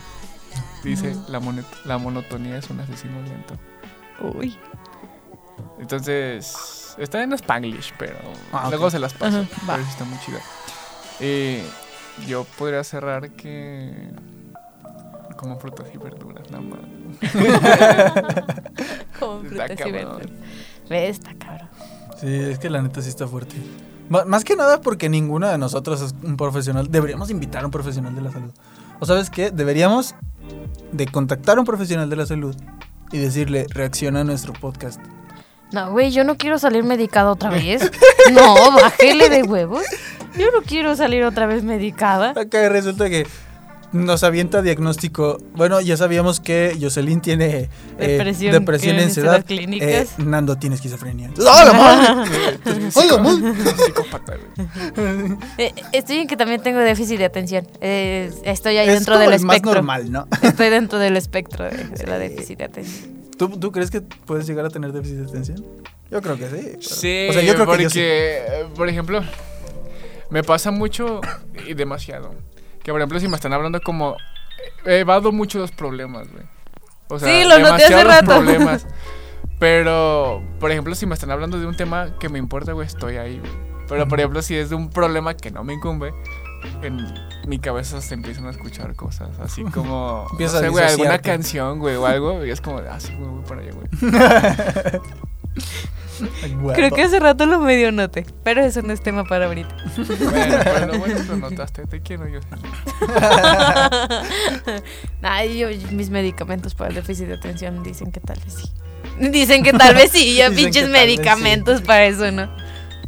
Dice,
No.
la, monet- la monotonía es un asesino lento.
Uy.
Entonces, está en Spanglish, pero
Ah,
luego se las paso.
Ajá,
pero sí está muy chida. Y yo podría cerrar que... Como frutas y verduras, nada más.
Como frutas y verduras. Ve, está cabrón.
Sí, es que la neta sí está fuerte. Más que nada porque ninguno de nosotros es un profesional. Deberíamos invitar a un profesional de la salud. ¿O sabes qué? Deberíamos de contactar a un profesional de la salud y decirle, reacciona a nuestro podcast.
No, güey, yo no quiero salir medicada otra vez. No, bájele de huevos. Yo no quiero salir otra vez medicada.
Acá resulta que nos avienta diagnóstico. Bueno, ya sabíamos que Jocelyn tiene eh,
Depresión
depresión
clínica,
ansiedad.
clínicas.
Eh, Nando tiene esquizofrenia. Entonces, ¡Ah, la madre! ¡Ah, la madre!
Psicópata, güey.
Eh, estoy en que también tengo déficit de atención. Eh, estoy ahí
Es
dentro
como
del
el más
espectro.
normal, ¿no?
Estoy dentro del espectro de, de la déficit de atención.
¿Tú, ¿Tú crees que puedes llegar a tener déficit de atención? Yo creo que sí. pero-
Sí,
o sea, yo creo
porque,
que yo sí.
eh, por ejemplo, me pasa mucho y demasiado. Que, por ejemplo, si me están hablando como... Evado mucho los problemas, güey. O sea,
Sí, lo noté hace rato.
problemas. Pero, por ejemplo, si me están hablando de un tema que me importa, güey, estoy ahí, güey. Pero, por ejemplo, si es de un problema que no me incumbe, en mi cabeza se empiezan a escuchar cosas así como... No sé, güey, alguna canción, güey, o algo. Y es como, ah, sí, güey, voy para allá, güey.
Guapo.
Creo que hace rato lo medio noté, pero eso no es tema para ahorita.
Bueno, bueno que lo notaste. Te quiero, yo.
Ay, yo, mis medicamentos para el déficit de atención dicen que tal vez sí. Dicen que tal vez sí, yo
Dicen
pinches medicamentos para eso, ¿no?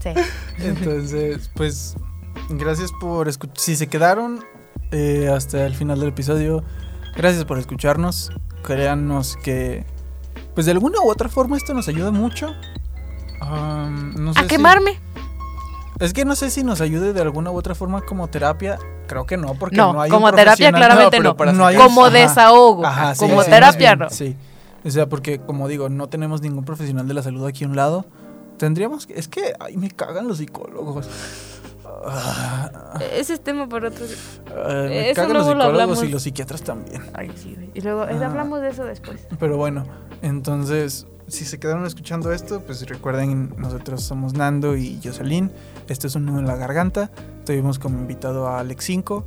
Sí.
Entonces, pues, gracias por escuchar. Si se quedaron eh, hasta el final del episodio, gracias por escucharnos. Créanos que, pues, de alguna u otra forma esto nos ayuda mucho. No sé
A
si-
quemarme.
Es que no sé si nos ayude de alguna u otra forma como terapia. Creo que no, porque no,
No,
hay un
como terapia claramente
No, pero
no.
para
No hay-
Como
ajá.
desahogo.
Ajá, sí,
como
sí,
terapia no.
Sí. O sea, porque como digo, no tenemos ningún profesional de la salud aquí a un lado. Tendríamos que... Es que, ay, me cagan los psicólogos. Ah,
Ese es tema para otro.
me
Eso
cagan los
luego
psicólogos
hablamos.
y los psiquiatras también.
Ay, sí, güey. Y luego eh,
Ah.
hablamos de eso después.
Pero bueno, entonces, si se quedaron escuchando esto, pues recuerden, nosotros somos Nando y Jocelyn. Esto es un nudo en la garganta. Tuvimos como invitado a Alex 5.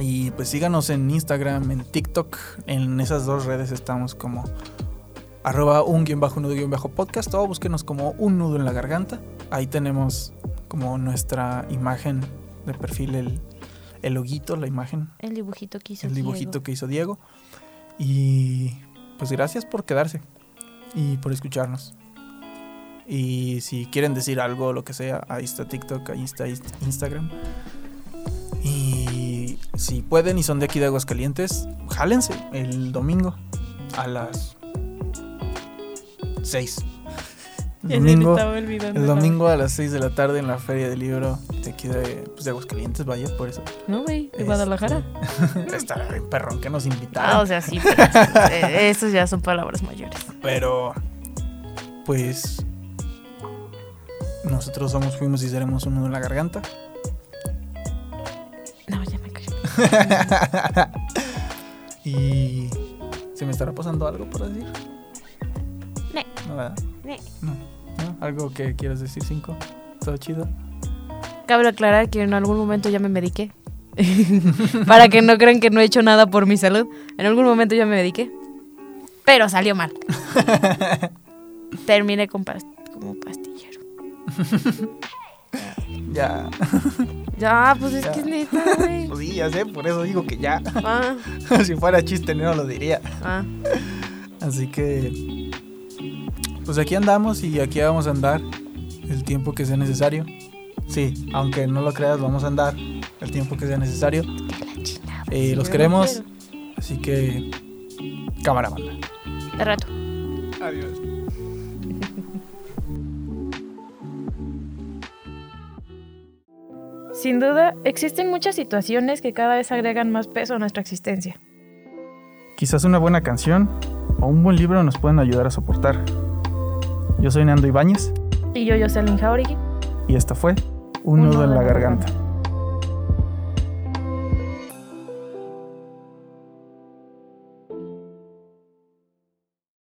Y pues síganos en Instagram, en TikTok. En esas dos redes estamos como arroba un guion bajo nudo guion bajo podcast. O búsquenos como un nudo en la garganta. Ahí tenemos como nuestra imagen de perfil, el, el loguito, la imagen
El dibujito que hizo
el dibujito
Diego.
que hizo Diego. Y pues gracias por quedarse y por escucharnos. Y si quieren decir algo, lo que sea, ahí está TikTok, ahí está Inst- Instagram. Y si pueden y son de aquí de Aguascalientes, jálense el domingo a las 6. El domingo, el domingo a las 6 de la tarde en la Feria del Libro de aquí de, pues, de Aguascalientes, vaya, por eso.
No, güey, de
Este,
Guadalajara.
Está bien perrón que nos invitaron.
Ah, o sea, sí, pero eh, esos ya son palabras mayores.
Pero, pues, nosotros somos, fuimos y seremos uno en la garganta.
No, ya me callo.
y se me estará pasando algo por decir.
No.
No, ¿verdad?
No.
No. ¿Algo que quieras decir, cinco? ¿Todo chido?
Cabe aclarar que en algún momento ya me mediqué. Para que no crean que no he hecho nada por mi salud. En algún momento ya me mediqué. Pero salió mal. Terminé con pas- como pastillero.
Ya.
Ya, pues es
Ya.
que es neta, güey.
Pues sí, ya sé, por eso digo que ya.
Ah,
si fuera chiste, no lo diría.
ah.
Así que. Pues aquí andamos y aquí vamos a andar el tiempo que sea necesario. Sí, aunque no lo creas, vamos a andar el tiempo que sea necesario. Eh, los queremos, así que. Cámara, banda.
De rato.
Adiós.
Sin duda, existen muchas situaciones que cada vez agregan más peso a nuestra existencia.
Quizás una buena canción o un buen libro nos pueden ayudar a soportar. Yo soy Nando Ibáñez
Y yo, Jocelyn Jauregui.
y esto fue Un nudo en la garganta.